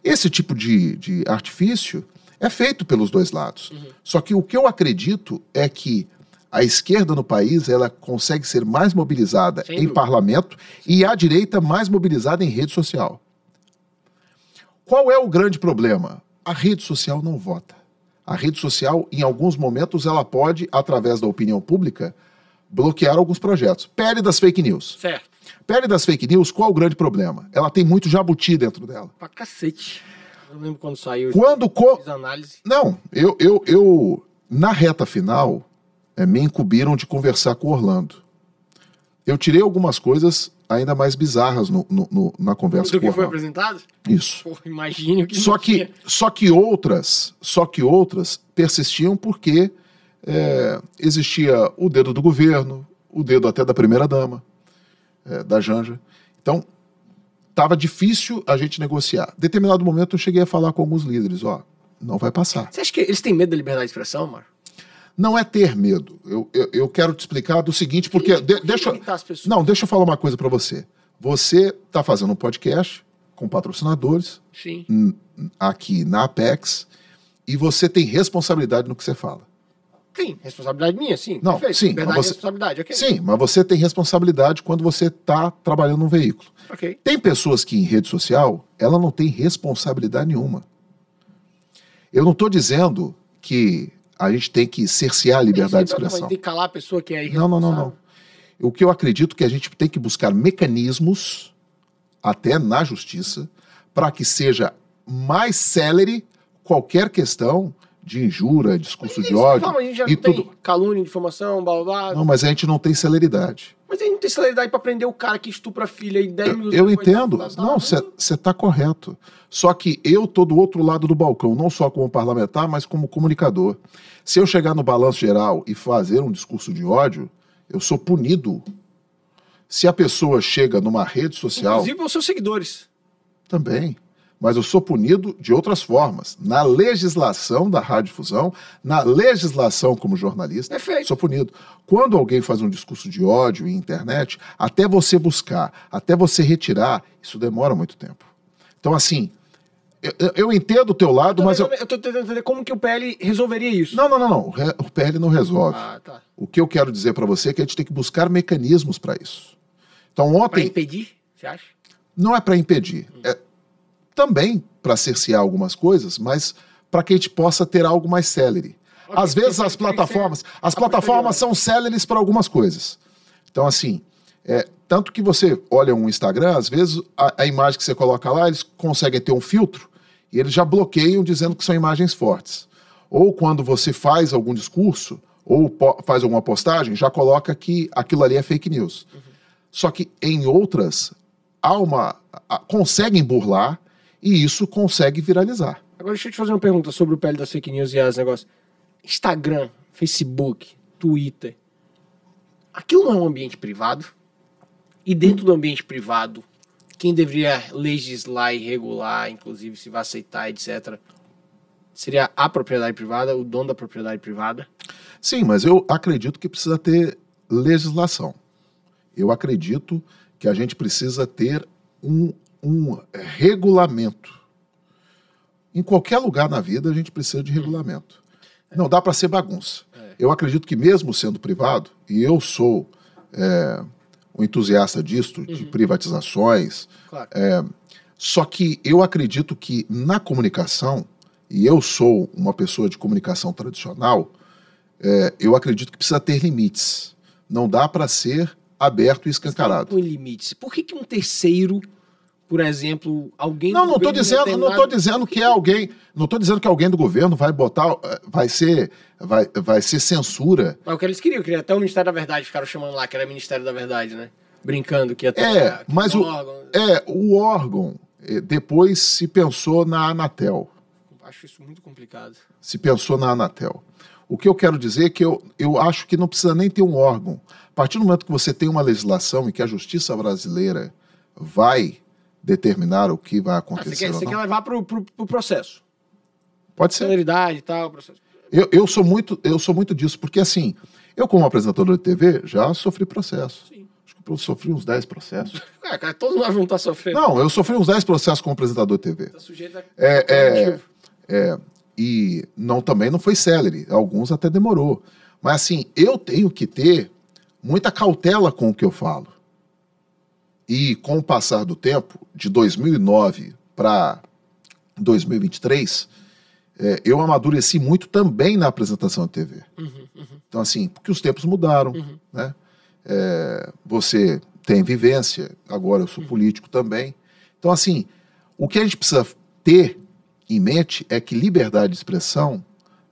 esse tipo de, de artifício é feito pelos dois lados. Uhum. Só que o que eu acredito é que a esquerda no país ela consegue ser mais mobilizada Sem em dúvida. parlamento e a direita mais mobilizada em rede social. Qual é o grande problema? A rede social não vota. A rede social, em alguns momentos, ela pode, através da opinião pública, bloquear alguns projetos. Pele das fake news. Certo. Pele das fake news, qual é o grande problema? Ela tem muito jabuti dentro dela. Pra cacete. Eu lembro quando saiu. Quando. Co... Análise. Não, eu, eu, eu. Na reta final, é, me incumbiram de conversar com o Orlando. Eu tirei algumas coisas ainda mais bizarras no, no, no na conversa do que foi apresentado? Isso. Porra, imagine o que só que Só que outras, só que outras persistiam porque é, existia o dedo do governo, o dedo até da primeira-dama, é, da Janja. Então, estava difícil a gente negociar. Determinado momento, eu cheguei a falar com alguns líderes, ó, não vai passar. Você acha que eles têm medo da liberdade de expressão, Mar? Não é ter medo. Eu, eu, eu quero te explicar do seguinte, porque. De, deixa, não, deixa eu falar uma coisa para você. Você está fazendo um podcast com patrocinadores Sim. aqui na Apex e você tem responsabilidade no que você fala. Sim, responsabilidade minha, sim. Não, perfeito. sim. Verdade você, responsabilidade, ok. Sim, mas você tem responsabilidade quando você está trabalhando num veículo. Ok. Tem pessoas que em rede social, ela não tem responsabilidade nenhuma. Eu não estou dizendo que a gente tem que cercear a liberdade de expressão. Tem que calar a pessoa que é Não, não, não, não. O que eu acredito que a gente tem que buscar mecanismos, até na justiça, para que seja mais célere qualquer questão de injúria, discurso de ódio a gente já e tudo. calúnia, difamação, blá, blá, blá. Não, mas a gente não tem celeridade. Mas a gente não tem celeridade para prender o cara que estupra a filha e 10 minutos Eu entendo. Tá, tá, não, você está correto. Só que eu tô do outro lado do balcão, não só como parlamentar, mas como comunicador. Se eu chegar no balanço geral e fazer um discurso de ódio, eu sou punido. Se a pessoa chega numa rede social. Inclusive pelos seus seguidores. Também. Mas eu sou punido de outras formas. Na legislação da radiodifusão, na legislação como jornalista, Perfeito. sou punido. Quando alguém faz um discurso de ódio em internet, até você buscar, até você retirar, isso demora muito tempo. Então, assim, eu, eu entendo o teu lado, eu mas eu... eu tô tentando entender como que o PL resolveria isso. Não, não, não, não. O PL não resolve. Ah, tá. O que eu quero dizer para você é que a gente tem que buscar mecanismos para isso. Então, ontem, impedir, você acha? não é para impedir, é também para cercear algumas coisas, mas para que a gente possa ter algo mais célere. Ok, Às vezes as plataformas, as plataformas são céleres para algumas coisas. Então assim, é, tanto que você olha um Instagram, às vezes a, a imagem que você coloca lá, eles conseguem ter um filtro e eles já bloqueiam dizendo que são imagens fortes. Ou quando você faz algum discurso ou faz alguma postagem, já coloca que aquilo ali é fake news. Só que em outras há uma a- conseguem burlar e isso consegue viralizar. Agora deixa eu te fazer uma pergunta sobre o PL das fake news e as negócios. Instagram, Facebook, Twitter. Aquilo não é um ambiente privado? E dentro do ambiente privado, quem deveria legislar e regular, inclusive se vai aceitar, etc., seria a propriedade privada, o dono da propriedade privada? Sim, mas eu acredito que precisa ter legislação. Eu acredito que a gente precisa ter um, um regulamento. Em qualquer lugar na vida a gente precisa de regulamento. Não dá para ser bagunça. Eu acredito que mesmo sendo privado, e eu sou é, um entusiasta disto, de privatizações, Claro. só que eu acredito que na comunicação, e eu sou uma pessoa de comunicação tradicional, é, eu acredito que precisa ter limites. Não dá para ser aberto e escancarado. Com limites. Por que, que um terceiro, por exemplo, alguém. Não, do não estou dizendo, não determinado- dizendo que é alguém, não estou dizendo que alguém do governo vai botar, eh, vai ser, vai, vai ser censura. Mas o que eles queriam, queria até o Ministério da Verdade, ficaram chamando lá, que era Ministério da Verdade, né? Brincando que ia ter. É, que mas o, órgão. é o órgão eh, depois se pensou na Anatel. Acho isso muito complicado. se pensou na Anatel. O que eu quero dizer é que eu, eu acho que não precisa nem ter um órgão. A partir do momento que você tem uma legislação e que a justiça brasileira vai determinar o que vai Ah, você acontecer quer, você quer levar pro, pro, pro processo. pode ser. Celeridade e tal, processo. Eu, eu, sou muito, eu sou muito disso, porque assim, eu como apresentador de TV já sofri processo. Sim. Acho que eu sofri uns 10 processos. Cara, cara, todos nós vamos estar sofrendo. Não, eu sofri uns 10 processos como apresentador de TV. Tá sujeito a. É, é, é, e não também não foi célere, alguns até demorou. Mas assim, eu tenho que ter muita cautela com o que eu falo. E com o passar do tempo, de 2009 para 2023, é, eu amadureci muito também na apresentação de TV. Então, assim, porque os tempos mudaram, né? É, você tem vivência, agora eu sou político também. Então, assim, o que a gente precisa ter em mente é que liberdade de expressão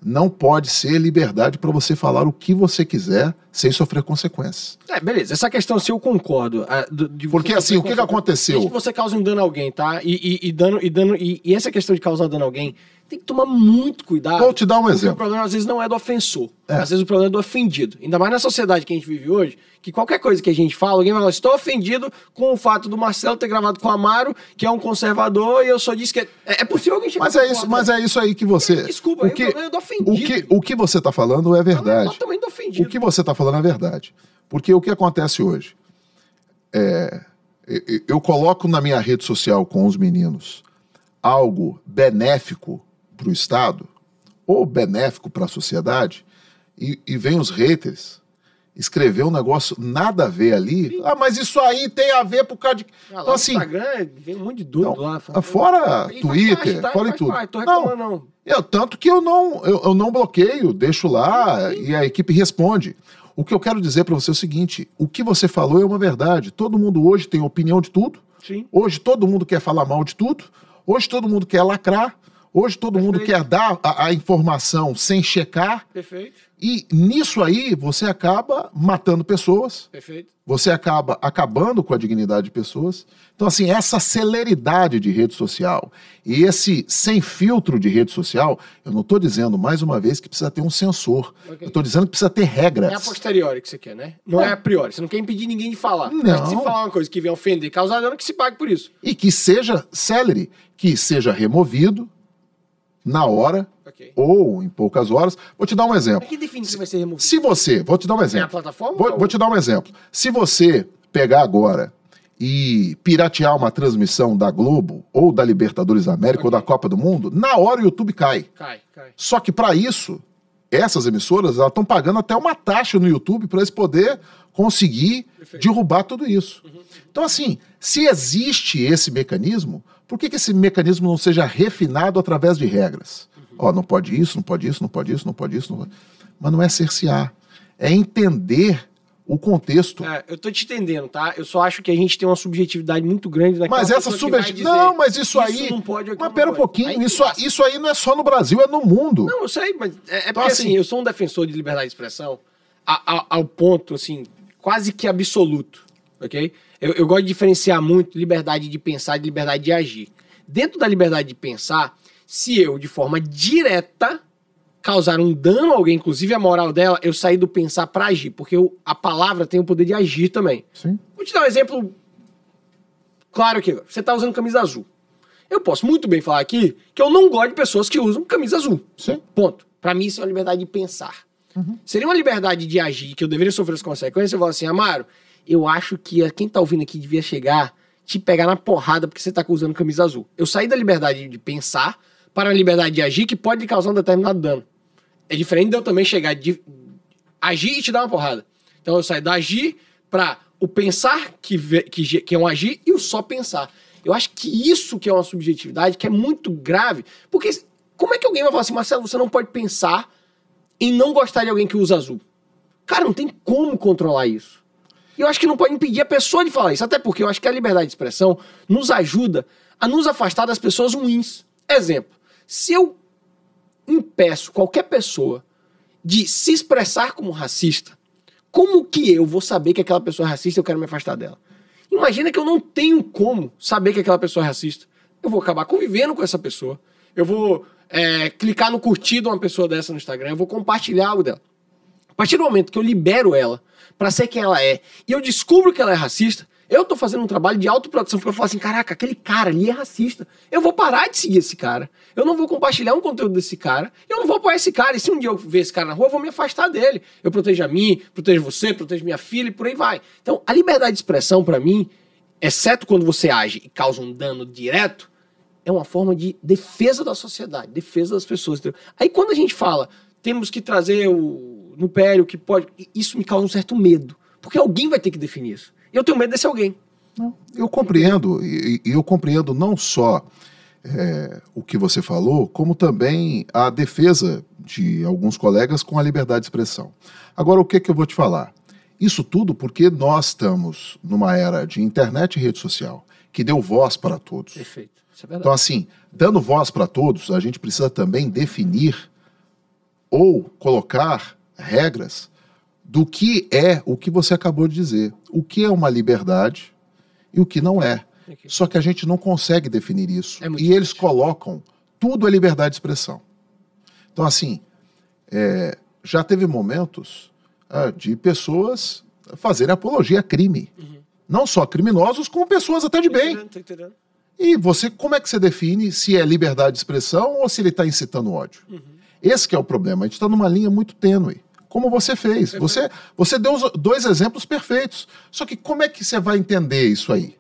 não pode ser liberdade para você falar o que você quiser sem sofrer consequências. É, beleza. Essa questão, se eu concordo. ah, do- de Porque, assim, o que que aconteceu? Que você causa um dano a alguém, tá? E, e, e dano, e, dano e, e essa questão de causar dano a alguém, tem que tomar muito cuidado. Vou te dar um Porque o exemplo. problema às vezes não é do ofensor. É. Às vezes o problema é do ofendido. Ainda mais na sociedade que a gente vive hoje, que qualquer coisa que a gente fala, alguém vai falar, estou ofendido com o fato do Marcelo ter gravado com o Amaro, que é um conservador, e eu só disse que é, é é possível alguém chegar Mas é a isso, porta. mas é isso aí que você. Desculpa, o que, o problema é do o ofendido. que, o que você está falando é verdade. Totalmente do ofendido. O que você está falando é verdade. Porque o que acontece hoje? É, eu, eu coloco na minha rede social com os meninos algo benéfico para o Estado ou benéfico para a sociedade e, e vem os haters escrever um negócio nada a ver ali. Ah, mas isso aí tem a ver por causa de. Ah, Então, assim, Instagram vem um monte de doido Não, lá. fora E faz Twitter, tá? fora Faz tudo. parte, tô Não. não. Eu, tanto que eu não, eu, eu não bloqueio, deixo lá e a equipe responde. O que eu quero dizer para você é o seguinte: o que você falou é uma verdade. Todo mundo hoje tem opinião de tudo. Sim. Hoje todo mundo quer falar mal de tudo. Hoje todo mundo quer lacrar. Hoje todo Perfeito. mundo quer dar a, a, informação sem checar. Perfeito. E nisso aí você acaba matando pessoas. Perfeito. Você acaba acabando com a dignidade de pessoas. Então, assim, essa celeridade de rede social e esse sem filtro de rede social, eu não estou dizendo, mais uma vez, que precisa ter um sensor. Okay. Eu estou dizendo que precisa ter regras. É a posteriori que você quer, né? Não é, é a priori. Você não quer impedir ninguém de falar. Não. Mas se falar uma coisa que venha ofender, causar dano, que se pague por isso. E que seja célere, que seja removido na hora okay. ou em poucas horas. Vou te dar um exemplo. Que define que vai ser removido? Se você, vou te dar um exemplo. É a plataforma? Vou, vou te dar um exemplo. Se você pegar agora e piratear uma transmissão da Globo ou da Libertadores América okay. ou da Copa do Mundo, na hora o YouTube cai. Cai, cai. Só que para isso, essas emissoras estão pagando até uma taxa no YouTube para eles poder conseguir Perfeito. derrubar tudo isso. Uhum. Então, assim, se existe esse mecanismo, por que, que esse mecanismo não seja refinado através de regras? Uhum. Ó, não pode isso, não pode isso, não pode isso, não pode isso. Não pode... Mas não é cercear. É entender o contexto. É, eu tô te entendendo, tá? Eu só acho que a gente tem uma subjetividade muito grande naquela Mas essa subjetividade. Não, mas isso, isso aí. Não pode, mas pera um pouquinho. Aí, isso, isso aí não é só no Brasil, é no mundo. Não, eu sei, mas é, é então, porque assim, assim, eu sou um defensor de liberdade de expressão a, a, ao ponto, assim, quase que absoluto, ok? Eu, eu gosto de diferenciar muito liberdade de pensar de liberdade de agir. Dentro da liberdade de pensar, se eu, de forma direta, causar um dano a alguém, inclusive a moral dela, eu saí do pensar para agir, porque eu, a palavra tem o poder de agir também. Sim. Vou te dar um exemplo claro aqui. Você tá usando camisa azul. Eu posso muito bem falar aqui que eu não gosto de pessoas que usam camisa azul. Sim. Ponto. Para mim, isso é uma liberdade de pensar. Uhum. Seria uma liberdade de agir, que eu deveria sofrer as consequências. Eu falo assim, Amaro, eu acho que quem tá ouvindo aqui devia chegar, te pegar na porrada porque você tá usando camisa azul. Eu saí da liberdade de pensar para a liberdade de agir que pode causar um determinado dano. É diferente de eu também chegar de agir e te dar uma porrada. Então eu saio da agir para o pensar, que, que, que é um agir, e o só pensar. Eu acho que isso que é uma subjetividade que é muito grave, porque como é que alguém vai falar assim, Marcelo, você não pode pensar em não gostar de alguém que usa azul? Cara, não tem como controlar isso. E eu acho que não pode impedir a pessoa de falar isso, até porque eu acho que a liberdade de expressão nos ajuda a nos afastar das pessoas ruins. Exemplo, se eu impeço qualquer pessoa de se expressar como racista, como que eu vou saber que aquela pessoa é racista e eu quero me afastar dela? Imagina que eu não tenho como saber que aquela pessoa é racista. Eu vou acabar convivendo com essa pessoa. Eu vou é, clicar no curtir de uma pessoa dessa no Instagram, eu vou compartilhar algo dela. A partir do momento que eu libero ela para ser quem ela é e eu descubro que ela é racista, eu tô fazendo um trabalho de autoprodução, porque eu falo assim, caraca, aquele cara ali é racista. Eu vou parar de seguir esse cara. Eu não vou compartilhar um conteúdo desse cara. Eu não vou apoiar esse cara. E se um dia eu ver esse cara na rua, eu vou me afastar dele. Eu protejo a mim, protejo você, protejo minha filha e por aí vai. Então, a liberdade de expressão, para mim, exceto quando você age e causa um dano direto, é uma forma de defesa da sociedade, defesa das pessoas. Aí quando a gente fala, temos que trazer o no pério que pode, isso me causa um certo medo. Porque alguém vai ter que definir isso. E eu tenho medo desse alguém. Não, eu compreendo, e, eu compreendo não só é, o que você falou, como também a defesa de alguns colegas com a liberdade de expressão. Agora, o que, que eu vou te falar? Isso tudo porque nós estamos numa era de internet e rede social, que deu voz para todos. Perfeito. É então, assim, dando voz para todos, a gente precisa também definir ou colocar regras do que é o que você acabou de dizer. O que é uma liberdade e o que não é. Só que a gente não consegue definir isso. É e eles colocam tudo é liberdade de expressão. Então, assim, é, já teve momentos ah, de pessoas fazerem apologia a crime. Uhum. Não só criminosos, como pessoas até de bem. E você, como é que você define se é liberdade de expressão ou se ele está incitando ódio? Uhum. Esse é o problema. A gente está numa linha muito tênue como você fez. Você, você deu dois exemplos perfeitos. Só que como é que você vai entender isso aí?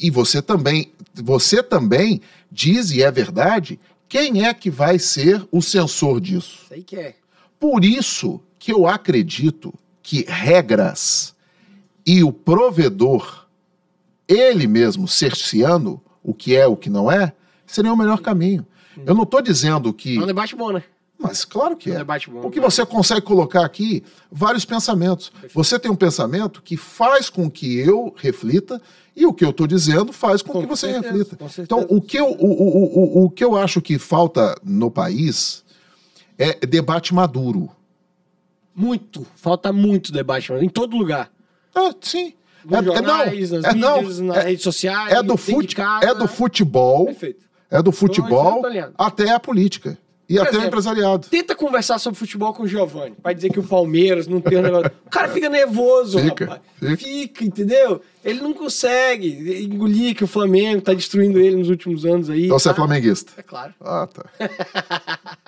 E você também, você também diz, e é verdade, quem é que vai ser o censor disso? Sei que é. Por isso que eu acredito que regras e o provedor, ele mesmo cerceando o que é o que não é, seria o melhor caminho. Eu não estou dizendo que. É um debate bom, né? Mas claro que é. debate bom, Porque né? você consegue colocar aqui vários pensamentos. Você tem um pensamento que faz com que eu reflita e o que eu estou dizendo faz com, Com que você certeza, reflita. Então, o que, eu, o, o, o, o que eu acho que falta no país é debate maduro. Muito. Falta muito debate, mano, em todo lugar. Ah, sim. É, é, não, jornais, nas é, não, mídias, nas é- redes sociais. é do, fute, é do futebol, Perfeito. é do Então, futebol tô alinhado. até a política e Por até o exemplo, empresariado. Tenta conversar sobre futebol com o Giovanni. Vai dizer que o Palmeiras não tem um negócio. O cara fica nervoso, Fica, rapaz. fica. Fica. entendeu? Ele não consegue engolir que o Flamengo tá destruindo ele nos últimos anos aí. Então você é tá? flamenguista. É claro. Ah, tá.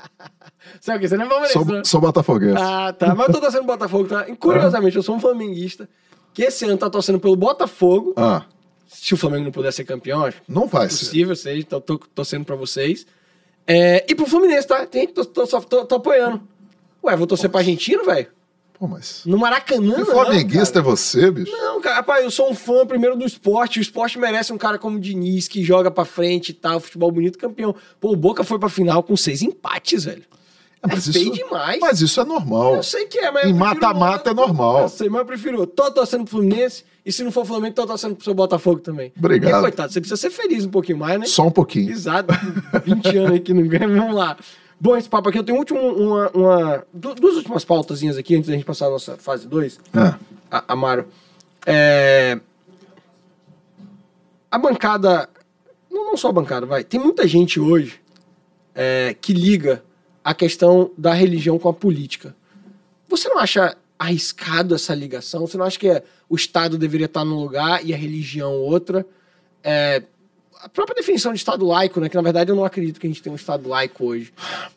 Sabe o que? Você não é palmeirense, né? Sou, sou botafoguense. Ah, tá. Mas eu tô torcendo Botafogo, tá? E, curiosamente, eu sou um flamenguista que esse ano tá torcendo pelo Botafogo. Ah, Se o Flamengo não puder ser campeão, acho não vai ser. possível, sei, tô, tô torcendo pra vocês. É, e pro Fluminense, tá? Tem, tô, tô, só- tô, tô apoiando. Ué, vou torcer pra Argentina, velho? Pô, mas. No Maracanã, Que flamenguista é você, bicho? Não, cara, rapaz, eu sou um fã primeiro do esporte. O esporte merece um cara como o Diniz, que joga pra frente e tal, futebol bonito, campeão. Pô, o Boca foi pra final com seis empates, velho. É, É feio demais. Mas isso é normal. Eu sei que é, mas. Em mata-mata é normal. Eu sei, mas eu prefiro. Tô torcendo pro Fluminense. E se não for Flamengo, tô torcendo pro seu Botafogo também. Obrigado. Porque, coitado, você precisa ser feliz um pouquinho mais, né? Só um pouquinho. Exato. 20 anos aí que não ganha. Vamos lá. Bom, esse papo aqui, eu tenho um último, uma, uma, du- duas últimas pautazinhas aqui, antes da gente passar a nossa fase 2. Ah, A- Amaro. É... A bancada. Não, não só a bancada, vai. Tem muita gente hoje é, que liga a questão da religião com a política. Você não acha arriscado essa ligação? Você não acha que é, o Estado deveria estar num lugar e a religião outra? É, a própria definição de Estado laico, né? Que na verdade eu não acredito que a gente tenha um Estado laico hoje.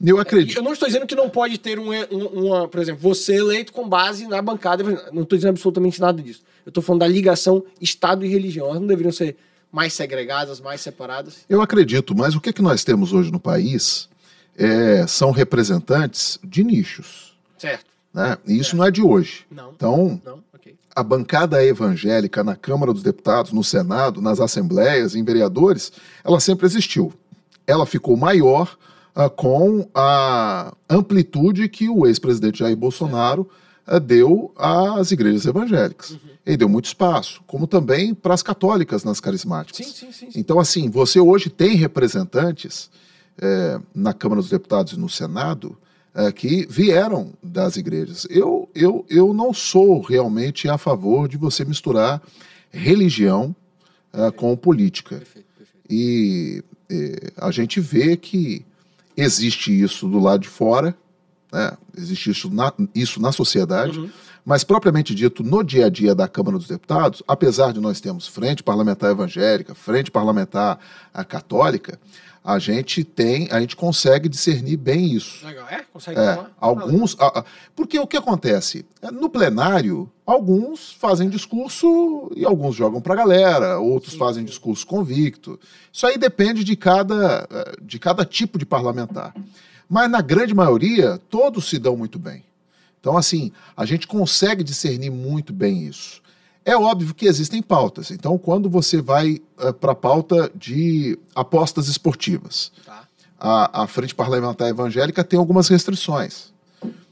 eu acredito. Eu não estou dizendo que não pode ter um, um- uma, por exemplo, você eleito com base na bancada. Não estou dizendo absolutamente nada disso. Eu estou falando da ligação Estado e religião. Elas não deveriam ser mais segregadas, mais separadas. Eu acredito, mas o que, que nós temos hoje no país é, são representantes de nichos. Certo? Né? E isso não é de hoje. Não. Então, Não? Ok. a bancada evangélica na Câmara dos Deputados, no Senado, nas assembleias, em vereadores, ela sempre existiu. Ela ficou maior ah, com a amplitude que o ex-presidente Jair Bolsonaro ah, deu às igrejas evangélicas. Ele deu muito espaço, como também para as católicas nas carismáticas. Sim, sim, sim. sim. Então, assim, você hoje tem representantes eh, na Câmara dos Deputados e no Senado eh, que vieram das igrejas. Eu, eu, eu não sou realmente a favor de você misturar religião eh, com política. Perfeito, perfeito. E eh, a gente vê que existe isso do lado de fora, né? existe isso na, isso na sociedade, Uhum. mas propriamente dito, no dia a dia da Câmara dos Deputados, apesar de nós termos frente parlamentar evangélica, frente parlamentar ah, católica, a gente tem, a gente consegue discernir bem isso. Legal. É? Consegue É, alguns. a- a- porque o que acontece? No plenário, alguns fazem discurso e alguns jogam para a galera, outros Sim, fazem sim. discurso convicto. Isso aí depende de cada, eh, de cada tipo de parlamentar. Mas na grande maioria, todos se dão muito bem. Então, assim, a gente consegue discernir muito bem isso. É óbvio que existem pautas. Então, quando você vai para a pauta de apostas esportivas, Tá. a, a Frente Parlamentar Evangélica tem algumas restrições.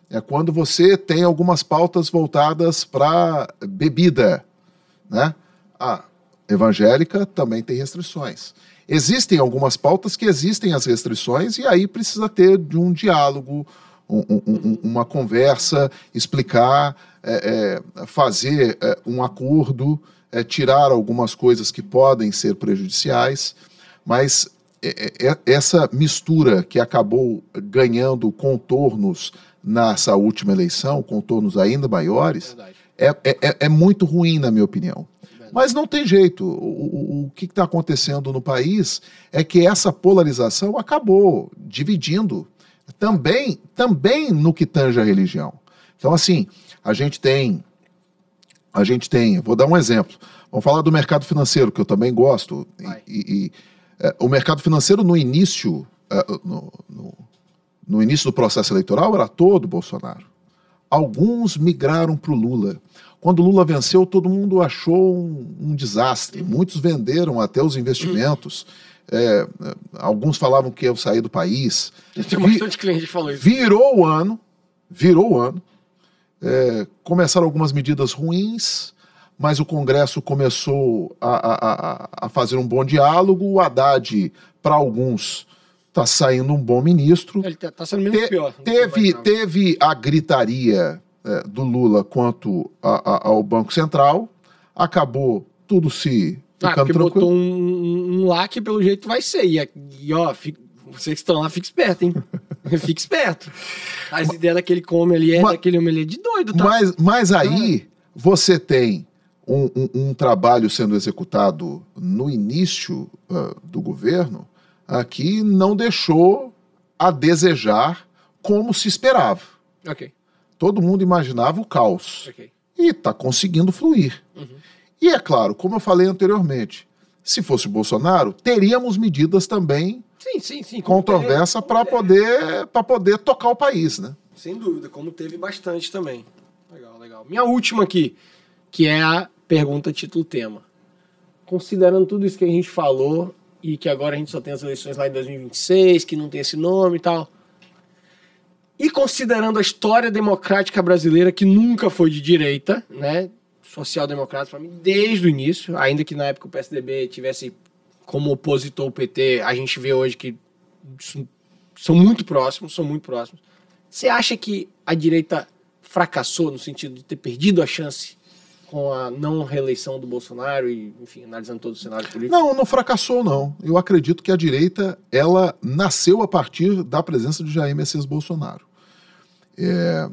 É quando você tem algumas pautas voltadas para bebida, né? A evangélica também tem restrições. Existem algumas pautas que existem as restrições e aí precisa ter de um diálogo, um- um- um- uma conversa, explicar, é, é, fazer é, um acordo, é, tirar algumas coisas que podem ser prejudiciais, mas é, é, essa mistura que acabou ganhando contornos nessa última eleição, contornos ainda maiores, é, muito ruim, na minha opinião. Mas não tem jeito. O, o- o que está acontecendo no país é que essa polarização acabou dividindo também, também no que tange a religião. Então, assim, a gente tem. A gente tem. Vou dar um exemplo. Vamos falar do mercado financeiro, que eu também gosto. E-. E, é, o mercado financeiro, no início, é, no, no- no início do processo eleitoral, era todo Bolsonaro. Alguns migraram para o Lula. Quando o Lula venceu, todo mundo achou um, um desastre. Muitos venderam até os investimentos É, alguns falavam que eu sair do país. Tem bastante cliente que falou isso. Virou o ano, virou o ano. É, começaram algumas medidas ruins, mas o Congresso começou a, a, a fazer um bom diálogo. O Haddad, para alguns, está saindo um bom ministro. Ele está tá sendo menos Te, pior. Teve, teve a gritaria é, do Lula quanto a, ao Banco Central, acabou tudo se ah, porque tranquilo. botou um, um, lá que pelo jeito vai ser. E, e ó, fica, vocês que estão lá, fique esperto, hein? fique esperto. As ideias daquele come ali é mas, daquele homem ali é de doido, tá? Mas, mas aí você tem um, um, um, trabalho sendo executado no início uh, do governo uh, que não deixou a desejar como se esperava. Ok. Todo mundo imaginava o caos. Ok. E está conseguindo fluir. Uhum. E é claro, como eu falei anteriormente, se fosse o Bolsonaro, teríamos medidas também sim, sim, sim, controversa para poder, poder tocar o país, né? Sem dúvida, como teve bastante também. Legal, legal. Minha última aqui, que é a pergunta título tema. Considerando tudo isso que a gente falou e que agora a gente só tem as eleições lá em 2026, que não tem esse nome e tal. E considerando a história democrática brasileira que nunca foi de direita, né? Social-democrata para mim desde o início, ainda que na época o PSDB tivesse como opositor o PT, a gente vê hoje que são muito próximos, são muito próximos. Você acha que a direita fracassou no sentido de ter perdido a chance com a não reeleição do Bolsonaro e, enfim, analisando todo o cenário político? Não, não fracassou não. Eu acredito que a direita ela nasceu a partir da presença de Jair Messias Bolsonaro. É,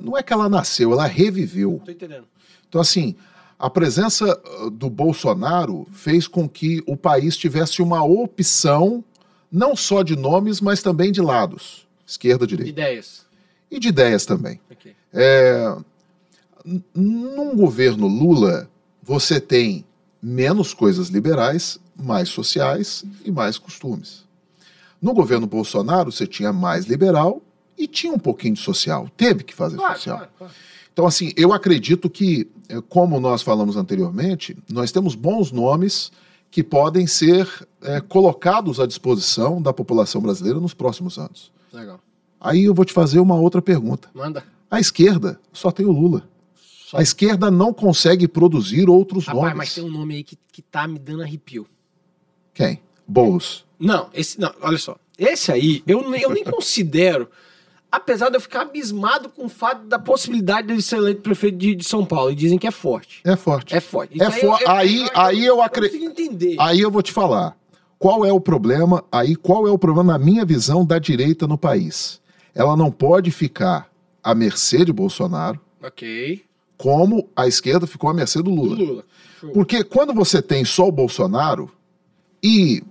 não é que ela nasceu, ela reviveu. Tô entendendo. Então, assim, a presença uh, do Bolsonaro fez com que o país tivesse uma opção, não só de nomes, mas também de lados esquerda, direita. De ideias. E de ideias também. Okay. É, num governo Lula, você tem menos coisas liberais, mais sociais e mais costumes. No governo Bolsonaro, você tinha mais liberal e tinha um pouquinho de social. Teve que fazer claro, social. Claro, claro. Então, assim, eu acredito que, eh, como nós falamos anteriormente, nós temos bons nomes que podem ser é, colocados à disposição da população brasileira nos próximos anos. Legal. Aí eu vou te fazer uma outra pergunta. Manda. A esquerda só tem o Lula. Só... A esquerda não consegue produzir outros Rapaz, nomes. mas tem um nome aí que, que tá me dando arrepio. Quem? Boulos. Não, esse não, olha só. Esse aí, eu, eu nem considero apesar de eu ficar abismado com o fato da possibilidade dele ser eleito prefeito de, de São Paulo. E dizem que é forte. É forte. É forte. é forte. Aí, aí, eu, acredito. entender. Aí eu vou te falar. Qual é o problema? Aí qual é o problema na minha visão da direita no país? Ela não pode ficar à mercê de Bolsonaro. Ok. Como a esquerda ficou à mercê do Lula. Do Lula. Porque quando você tem só o Bolsonaro e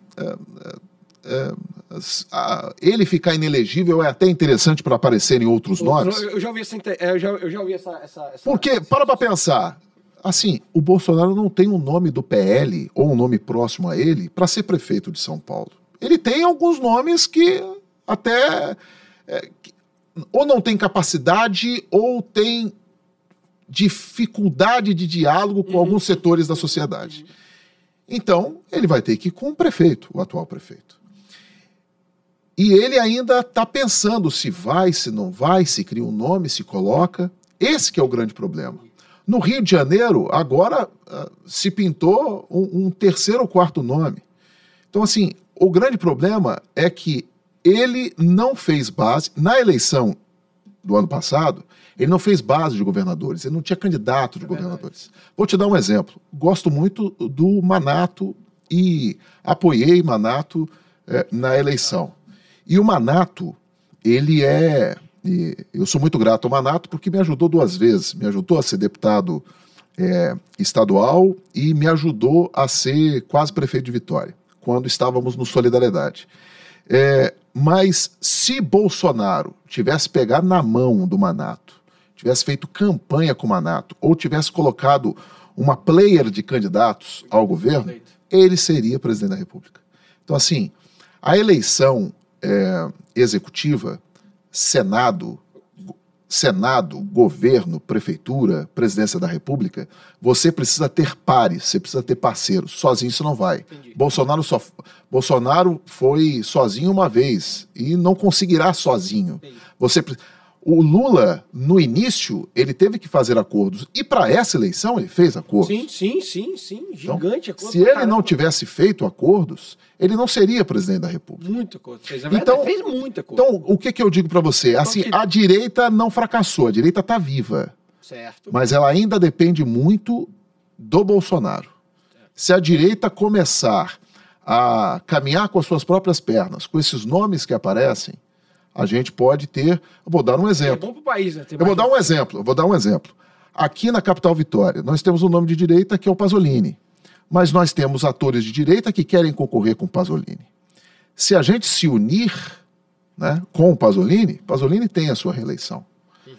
é, é, ele ficar inelegível é até interessante para aparecer em outros nomes. Eu já ouvi essa. Eu já, eu já ouvi essa, essa, essa Porque, essa para para pensar, assim, o Bolsonaro não tem um nome do PL ou um nome próximo a ele para ser prefeito de São Paulo. Ele tem alguns nomes que até. É, ou não tem capacidade ou tem dificuldade de diálogo com uhum. alguns setores da sociedade. Então, ele vai ter que ir com o prefeito, o atual prefeito. E ele ainda está pensando se vai, se não vai, se cria um nome, se coloca. Esse que é o grande problema. No Rio de Janeiro, agora uh, se pintou um, um terceiro ou quarto nome. Então, assim, o grande problema é que ele não fez base. Na eleição do ano passado, ele não fez base de governadores, ele não tinha candidato de é governadores. Vou te dar um exemplo. Gosto muito do Manato e apoiei Manato eh, na eleição. E o Manato, ele é. eu sou muito grato ao Manato porque me ajudou duas vezes. Me ajudou a ser deputado é, estadual e me ajudou a ser quase prefeito de Vitória, quando estávamos no Solidariedade. É, mas se Bolsonaro tivesse pegado na mão do Manato, tivesse feito campanha com o Manato, ou tivesse colocado uma player de candidatos ao governo, ele seria presidente da República. Então, assim, a eleição é, executiva, Senado, Senado, governo, prefeitura, presidência da República, você precisa ter pares, você precisa ter parceiros. Sozinho isso não vai. Entendi. Bolsonaro, só, Bolsonaro foi sozinho uma vez e não conseguirá sozinho. Entendi. Você o Lula, no início, ele teve que fazer acordos. E para essa eleição, ele fez acordos. Sim, sim, sim, sim. Então, Gigante então, acordo. Se ele não tivesse feito acordos, ele não seria presidente da República. Muito acordo. Fez, então, fez muita coisa. Então, o que, que eu digo para você? Então, assim, a direita não fracassou, a direita está viva. Certo. Mas ela ainda depende muito do Bolsonaro. Se a direita começar a caminhar com as suas próprias pernas, com esses nomes que aparecem, a gente pode ter. Vou dar um exemplo. É bom para o país, né? eu vou dar um exemplo. Eu vou dar um exemplo. Aqui na capital Vitória, nós temos um nome de direita que é o Pasolini. Mas nós temos atores de direita que querem concorrer com o Pasolini. Se a gente se unir né, com o Pasolini, Pasolini tem a sua reeleição. Uhum.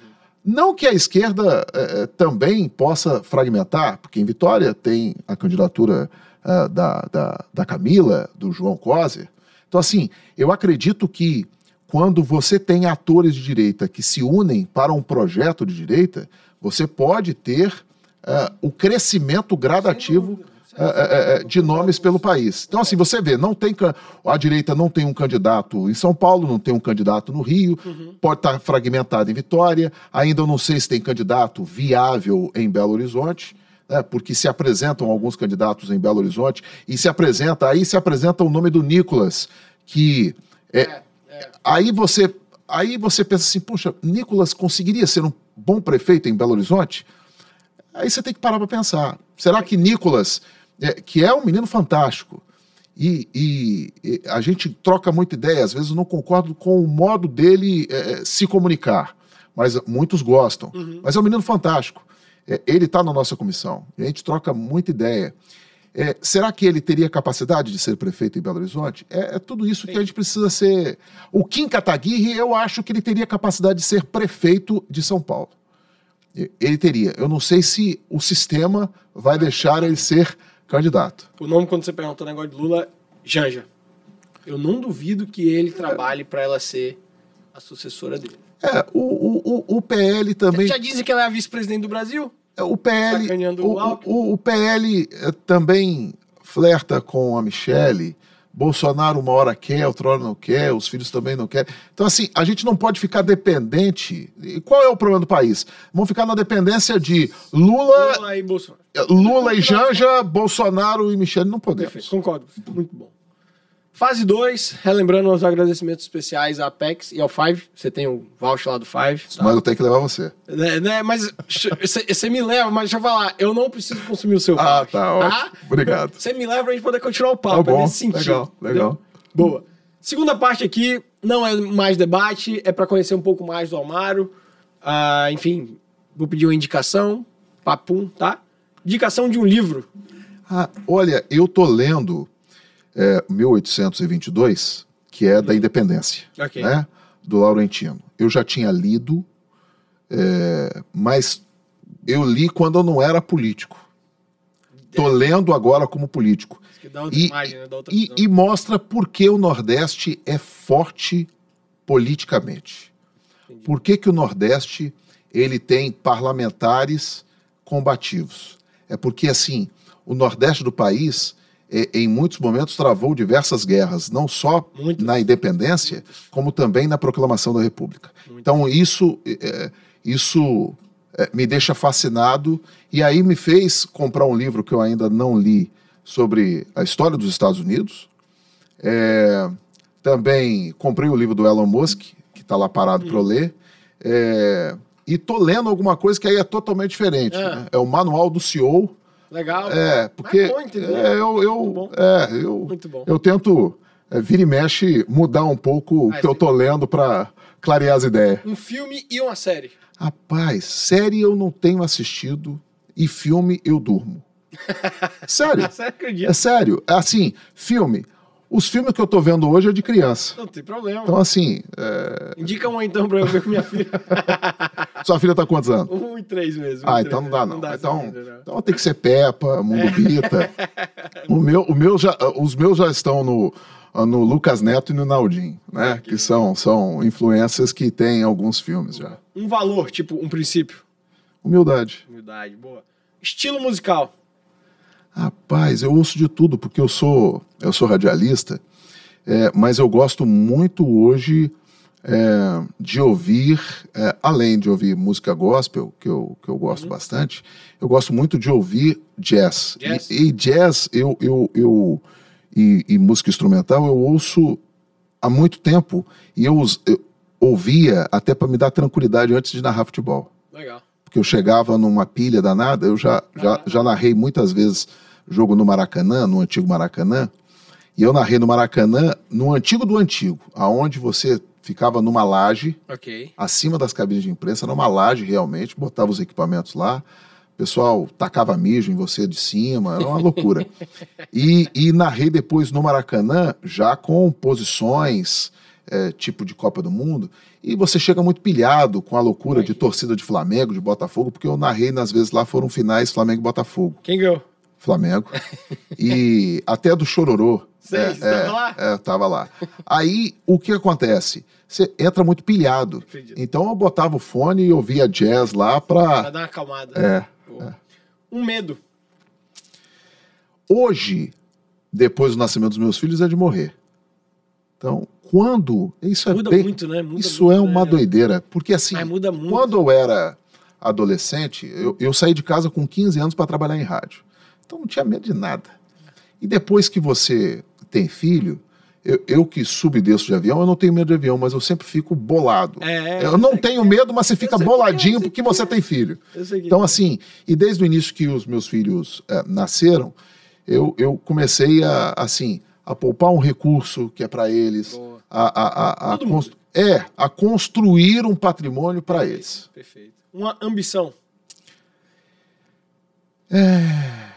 Não que a esquerda eh, também possa fragmentar, porque em Vitória tem a candidatura eh, da, da, da Camila, do João Coser. Então, assim, eu acredito que quando você tem atores de direita que se unem para um projeto de direita, você pode ter uh, o crescimento gradativo uh, uh, de nomes pelo país. Então, assim, você vê, não tem a direita não tem um candidato em São Paulo, não tem um candidato no Rio, uhum. pode estar fragmentado em Vitória, ainda eu não sei se tem candidato viável em Belo Horizonte. Né, porque se apresentam alguns candidatos em Belo Horizonte e se apresenta, aí se apresenta o nome do Nicolas, que é, é Aí você, aí você pensa assim, puxa, Nicolas conseguiria ser um bom prefeito em Belo Horizonte? Aí você tem que parar para pensar. Será que Nicolas, é, que é um menino fantástico, e, e, e, a gente troca muita ideia, às vezes eu não concordo com o modo dele é, é se comunicar, mas muitos gostam. Uhum. Mas é um menino fantástico. É, ele está na nossa comissão, a gente troca muita ideia. É, será que ele teria capacidade de ser prefeito em Belo Horizonte? É, é tudo isso Sim. que a gente precisa ser. O Kim Kataguiri, eu acho que ele teria capacidade de ser prefeito de São Paulo. Ele teria. Eu não sei se o sistema vai deixar ele ser candidato. O nome, quando você perguntou o negócio de Lula, Janja. Eu não duvido que ele trabalhe para ela ser a sucessora dele. É, o, o, o, PL também. Já dizem que ela é a vice-presidente do Brasil? É, o PL, tá o, o, o, PL eh, também flerta com a Michelle. Bolsonaro uma hora quer, outra hora não quer, os filhos também não querem. Então, assim, a gente não pode ficar dependente. E qual é o problema do país? Vamos ficar na dependência de Lula, Lula e, Bolsonaro. Lula e Janja, Bolsonaro e Michelle. Não podemos. Perfeito, concordo. Muito bom. Fase 2, relembrando os agradecimentos especiais à Apex e ao Five. Você tem o voucher lá do Five. Tá? Mas eu tenho que levar você. É, né, mas você me leva, mas deixa eu falar, eu não preciso consumir o seu ah, voucher. Ah, tá, ótimo. Obrigado. Você me leva pra gente poder continuar o papo, tá bom, nesse sentido. Legal, legal. Boa. Segunda parte aqui, não é mais debate, é para conhecer um pouco mais do Almaro. Ah, enfim, vou pedir uma indicação, papum, tá? Indicação de um livro. Ah, olha, eu tô lendo é, 1822, que é da independência, okay. né, do Laurentino. Eu já tinha lido, é, mas eu li quando eu não era político. Estou lendo agora como político. E, imagem, né? e, e, mostra por que o Nordeste é forte politicamente. Entendi. Por que, que o Nordeste ele tem parlamentares combativos? É porque, assim, o Nordeste do país em muitos momentos travou diversas guerras, não só na independência, como também na proclamação da República. Então isso, é, isso é, me deixa fascinado e aí me fez comprar um livro que eu ainda não li sobre a história dos Estados Unidos. É, também comprei o livro do Elon Musk, que está lá parado para eu ler. É, e tô lendo alguma coisa que aí é totalmente diferente. É, né? é o Manual do CEO Legal. É, porque é bom, é, eu, eu, é, eu, Muito bom. eu tento, é, vira e mexe, mudar um pouco o que eu tô lendo para clarear as ideias. Um filme e uma série. Rapaz, série eu não tenho assistido e filme eu durmo. Sério? é sério. Assim, filme. Os filmes que eu tô vendo hoje é de criança. Não tem problema. Então, assim. É... Indica um então pra eu ver com minha filha. Sua filha tá quantos anos? Um e três mesmo. Um ah, então não dá, não. não dá então, vida, não. então tem que ser Peppa, Mundo Bita. o meu, o meu já, os meus já estão no, no Lucas Neto e no Naldinho, né? Que são, são influências que tem alguns filmes já. Um valor, tipo, um princípio. Humildade. Humildade, boa. Estilo musical. Rapaz, eu ouço de tudo, porque eu sou, eu sou radialista, é, mas eu gosto muito hoje é, de ouvir, é, além de ouvir música gospel, que eu, que eu gosto uhum. bastante, eu gosto muito de ouvir jazz. jazz? E, e, jazz, eu, eu, eu e, e, música instrumental, eu ouço há muito tempo e eu, eu ouvia até para me dar tranquilidade antes de narrar futebol. Legal. Porque eu chegava numa pilha danada, eu já, já, já narrei muitas vezes jogo no Maracanã, no antigo Maracanã, e eu narrei no Maracanã, no antigo do antigo, aonde você ficava numa laje, okay. acima das cabines de imprensa, numa laje realmente, botava os equipamentos lá, o pessoal tacava mijo em você de cima, era uma loucura. e, e narrei depois no Maracanã, já com posições, é, tipo de Copa do Mundo, e você chega muito pilhado com a loucura de torcida de Flamengo, de Botafogo, porque eu narrei, nas vezes lá foram finais Flamengo e Botafogo. Quem ganhou? Flamengo. e até do Chororô. Sei, é, você é, lá? É, tava lá. Aí, o que acontece? Você entra muito pilhado. Então eu botava o fone e ouvia jazz lá pra... Pra dar uma acalmada. É, é. Um medo. Hoje, depois do nascimento dos meus filhos, é de morrer. Então, quando... Isso é muda bem, muito, né? Muda isso muito, é uma né? doideira. Porque assim, quando eu era adolescente, eu, eu saí de casa com 15 anos para trabalhar em rádio. Então não tinha medo de nada. E depois que você tem filho, eu, eu, que subdesço de avião, eu não tenho medo de avião, mas eu sempre fico bolado. É, eu não tenho medo, mas você fica boladinho porque você tem filho. Então, assim, e desde o início que os meus filhos é, nasceram, eu, eu comecei a, assim, a poupar um recurso que é para eles, a, a, a, a é, a construir um patrimônio para eles. Perfeito. Uma ambição. É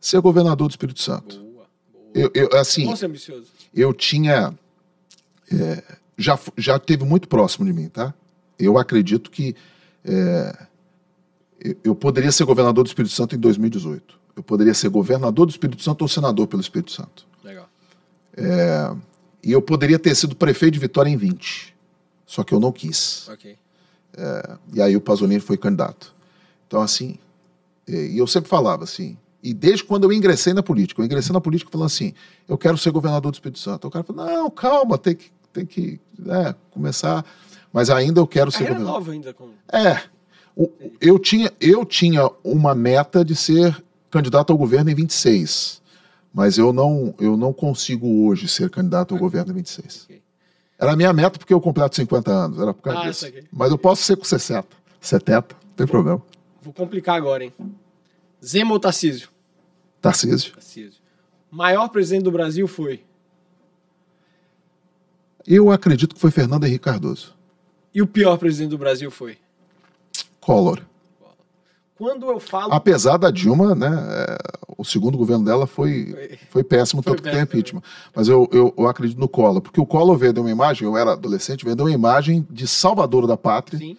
ser governador do Espírito Santo. Boa, boa. Eu, eu, assim, Nossa, ambicioso. eu tinha. É, já, já teve muito próximo de mim, tá? Eu acredito que é, eu poderia ser governador do Espírito Santo em 2018. Eu poderia ser governador do Espírito Santo ou senador pelo Espírito Santo. Legal. É, e eu poderia ter sido prefeito de Vitória em 20. Só que eu não quis. Ok. É, e aí o Pasolini foi candidato. Então, assim, e eu sempre falava assim, e desde quando eu ingressei na política, eu ingressei na política falando assim: eu quero ser governador do Espírito Santo. O cara falou: não, calma, tem que, tem que né, começar. Mas ainda eu quero ser governador. nova ainda. Com... É. O, eu, tinha, eu tinha uma meta de ser candidato ao governo em 26. Mas eu não, eu não consigo hoje ser candidato ao governo em 26. Okay. Era a minha meta porque eu completo 50 anos. Era por causa ah, disso. Mas eu posso ser com 60, 70, não tem problema. Vou complicar agora, hein? Zema ou Tarcísio? Tarcísio. Tarcísio. Maior presidente do Brasil foi? Eu acredito que foi Fernando Henrique Cardoso. E o pior presidente do Brasil foi? Collor. Quando eu falo. Apesar da Dilma, né? É, o segundo governo dela foi, foi, foi péssimo, foi tanto péssimo, que tem impeachment. Né? Mas eu, eu, eu, acredito no Collor, porque o Collor vendeu uma imagem, eu era adolescente, vendeu uma imagem de salvador da pátria. Sim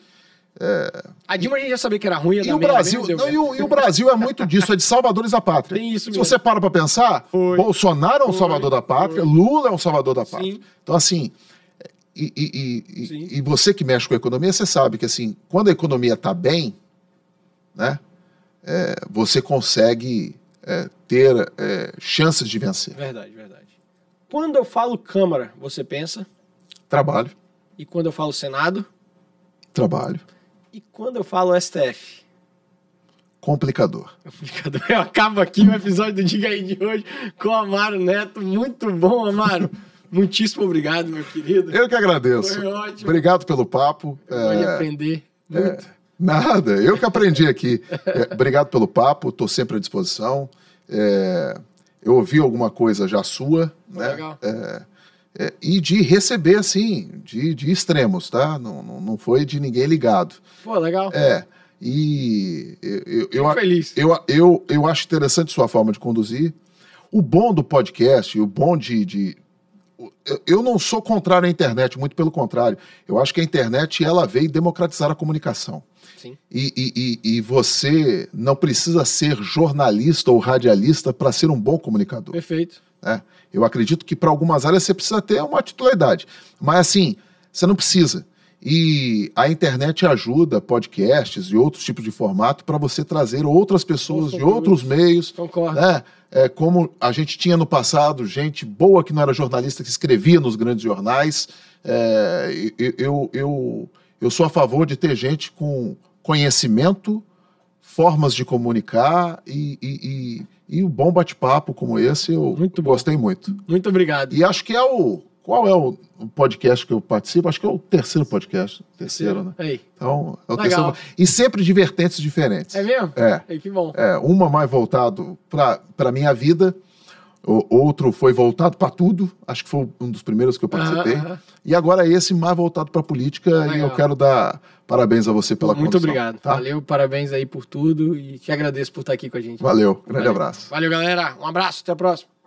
é... A Dilma a gente já sabia que era ruim. E o, Brasil, não, e, o, e o Brasil é muito disso, é de salvadores da pátria. Tem isso mesmo. Se você para para pensar, Foi. Bolsonaro é um salvador da pátria. Lula é um salvador da pátria. Sim. Então, assim, e, e, e, e, você que mexe com a economia, você sabe que, assim, quando a economia está bem, né, é, você consegue é, ter é, chances de vencer. Verdade, verdade. Quando eu falo Câmara, você pensa? Trabalho. E quando eu falo Senado? Trabalho. E quando eu falo STF? Complicador. Complicador. Eu acabo aqui o episódio do Diga aí de hoje com o Amaro Neto. Muito bom, Amaro. Muitíssimo obrigado, meu querido. Eu que agradeço. Foi ótimo. Obrigado pelo papo. Pode é... aprender. É, muito. É... Nada, eu que aprendi aqui. É, obrigado pelo papo, estou sempre à disposição. É, eu ouvi alguma coisa já sua, né? Legal. É, é, e de receber, assim, de, de extremos, tá? Não, não, não foi de ninguém ligado. Pô, legal. É. E eu, eu, eu, feliz. Eu, eu, eu acho interessante sua forma de conduzir. O bom do podcast, o bom de, de eu não sou contrário à internet, muito pelo contrário. Eu acho que a internet ela veio democratizar a comunicação. Sim. E, e, e, e você não precisa ser jornalista ou radialista para ser um bom comunicador. Perfeito. Né? Eu acredito que para algumas áreas você precisa ter uma titularidade. Mas assim, você não precisa. E a internet ajuda podcasts e outros tipos de formato para você trazer outras pessoas de outros meios. Concordo. Né? É, como a gente tinha no passado, gente boa que não era jornalista, que escrevia nos grandes jornais. É, eu, eu, eu sou a favor de ter gente com conhecimento, formas de comunicar e, e, e, e um bom bate-papo como esse, eu muito gostei muito. Muito obrigado. E acho que é o qual é o podcast que eu participo? Acho que é o terceiro podcast. Terceiro, né? Aí. Então, é o Legal. terceiro. E sempre de vertentes diferentes. É mesmo? É. Aí, que bom. É, uma mais voltado para a minha vida, o outro foi voltado para tudo. Acho que foi um dos primeiros que eu participei. Uh -huh. E agora esse mais voltado para política. Legal. E eu quero dar parabéns a você pela Muito condução, obrigado. Tá? Valeu, parabéns aí por tudo. E te agradeço por estar aqui com a gente. Valeu. Grande Valeu. abraço. Valeu, galera. Um abraço. Até a próxima.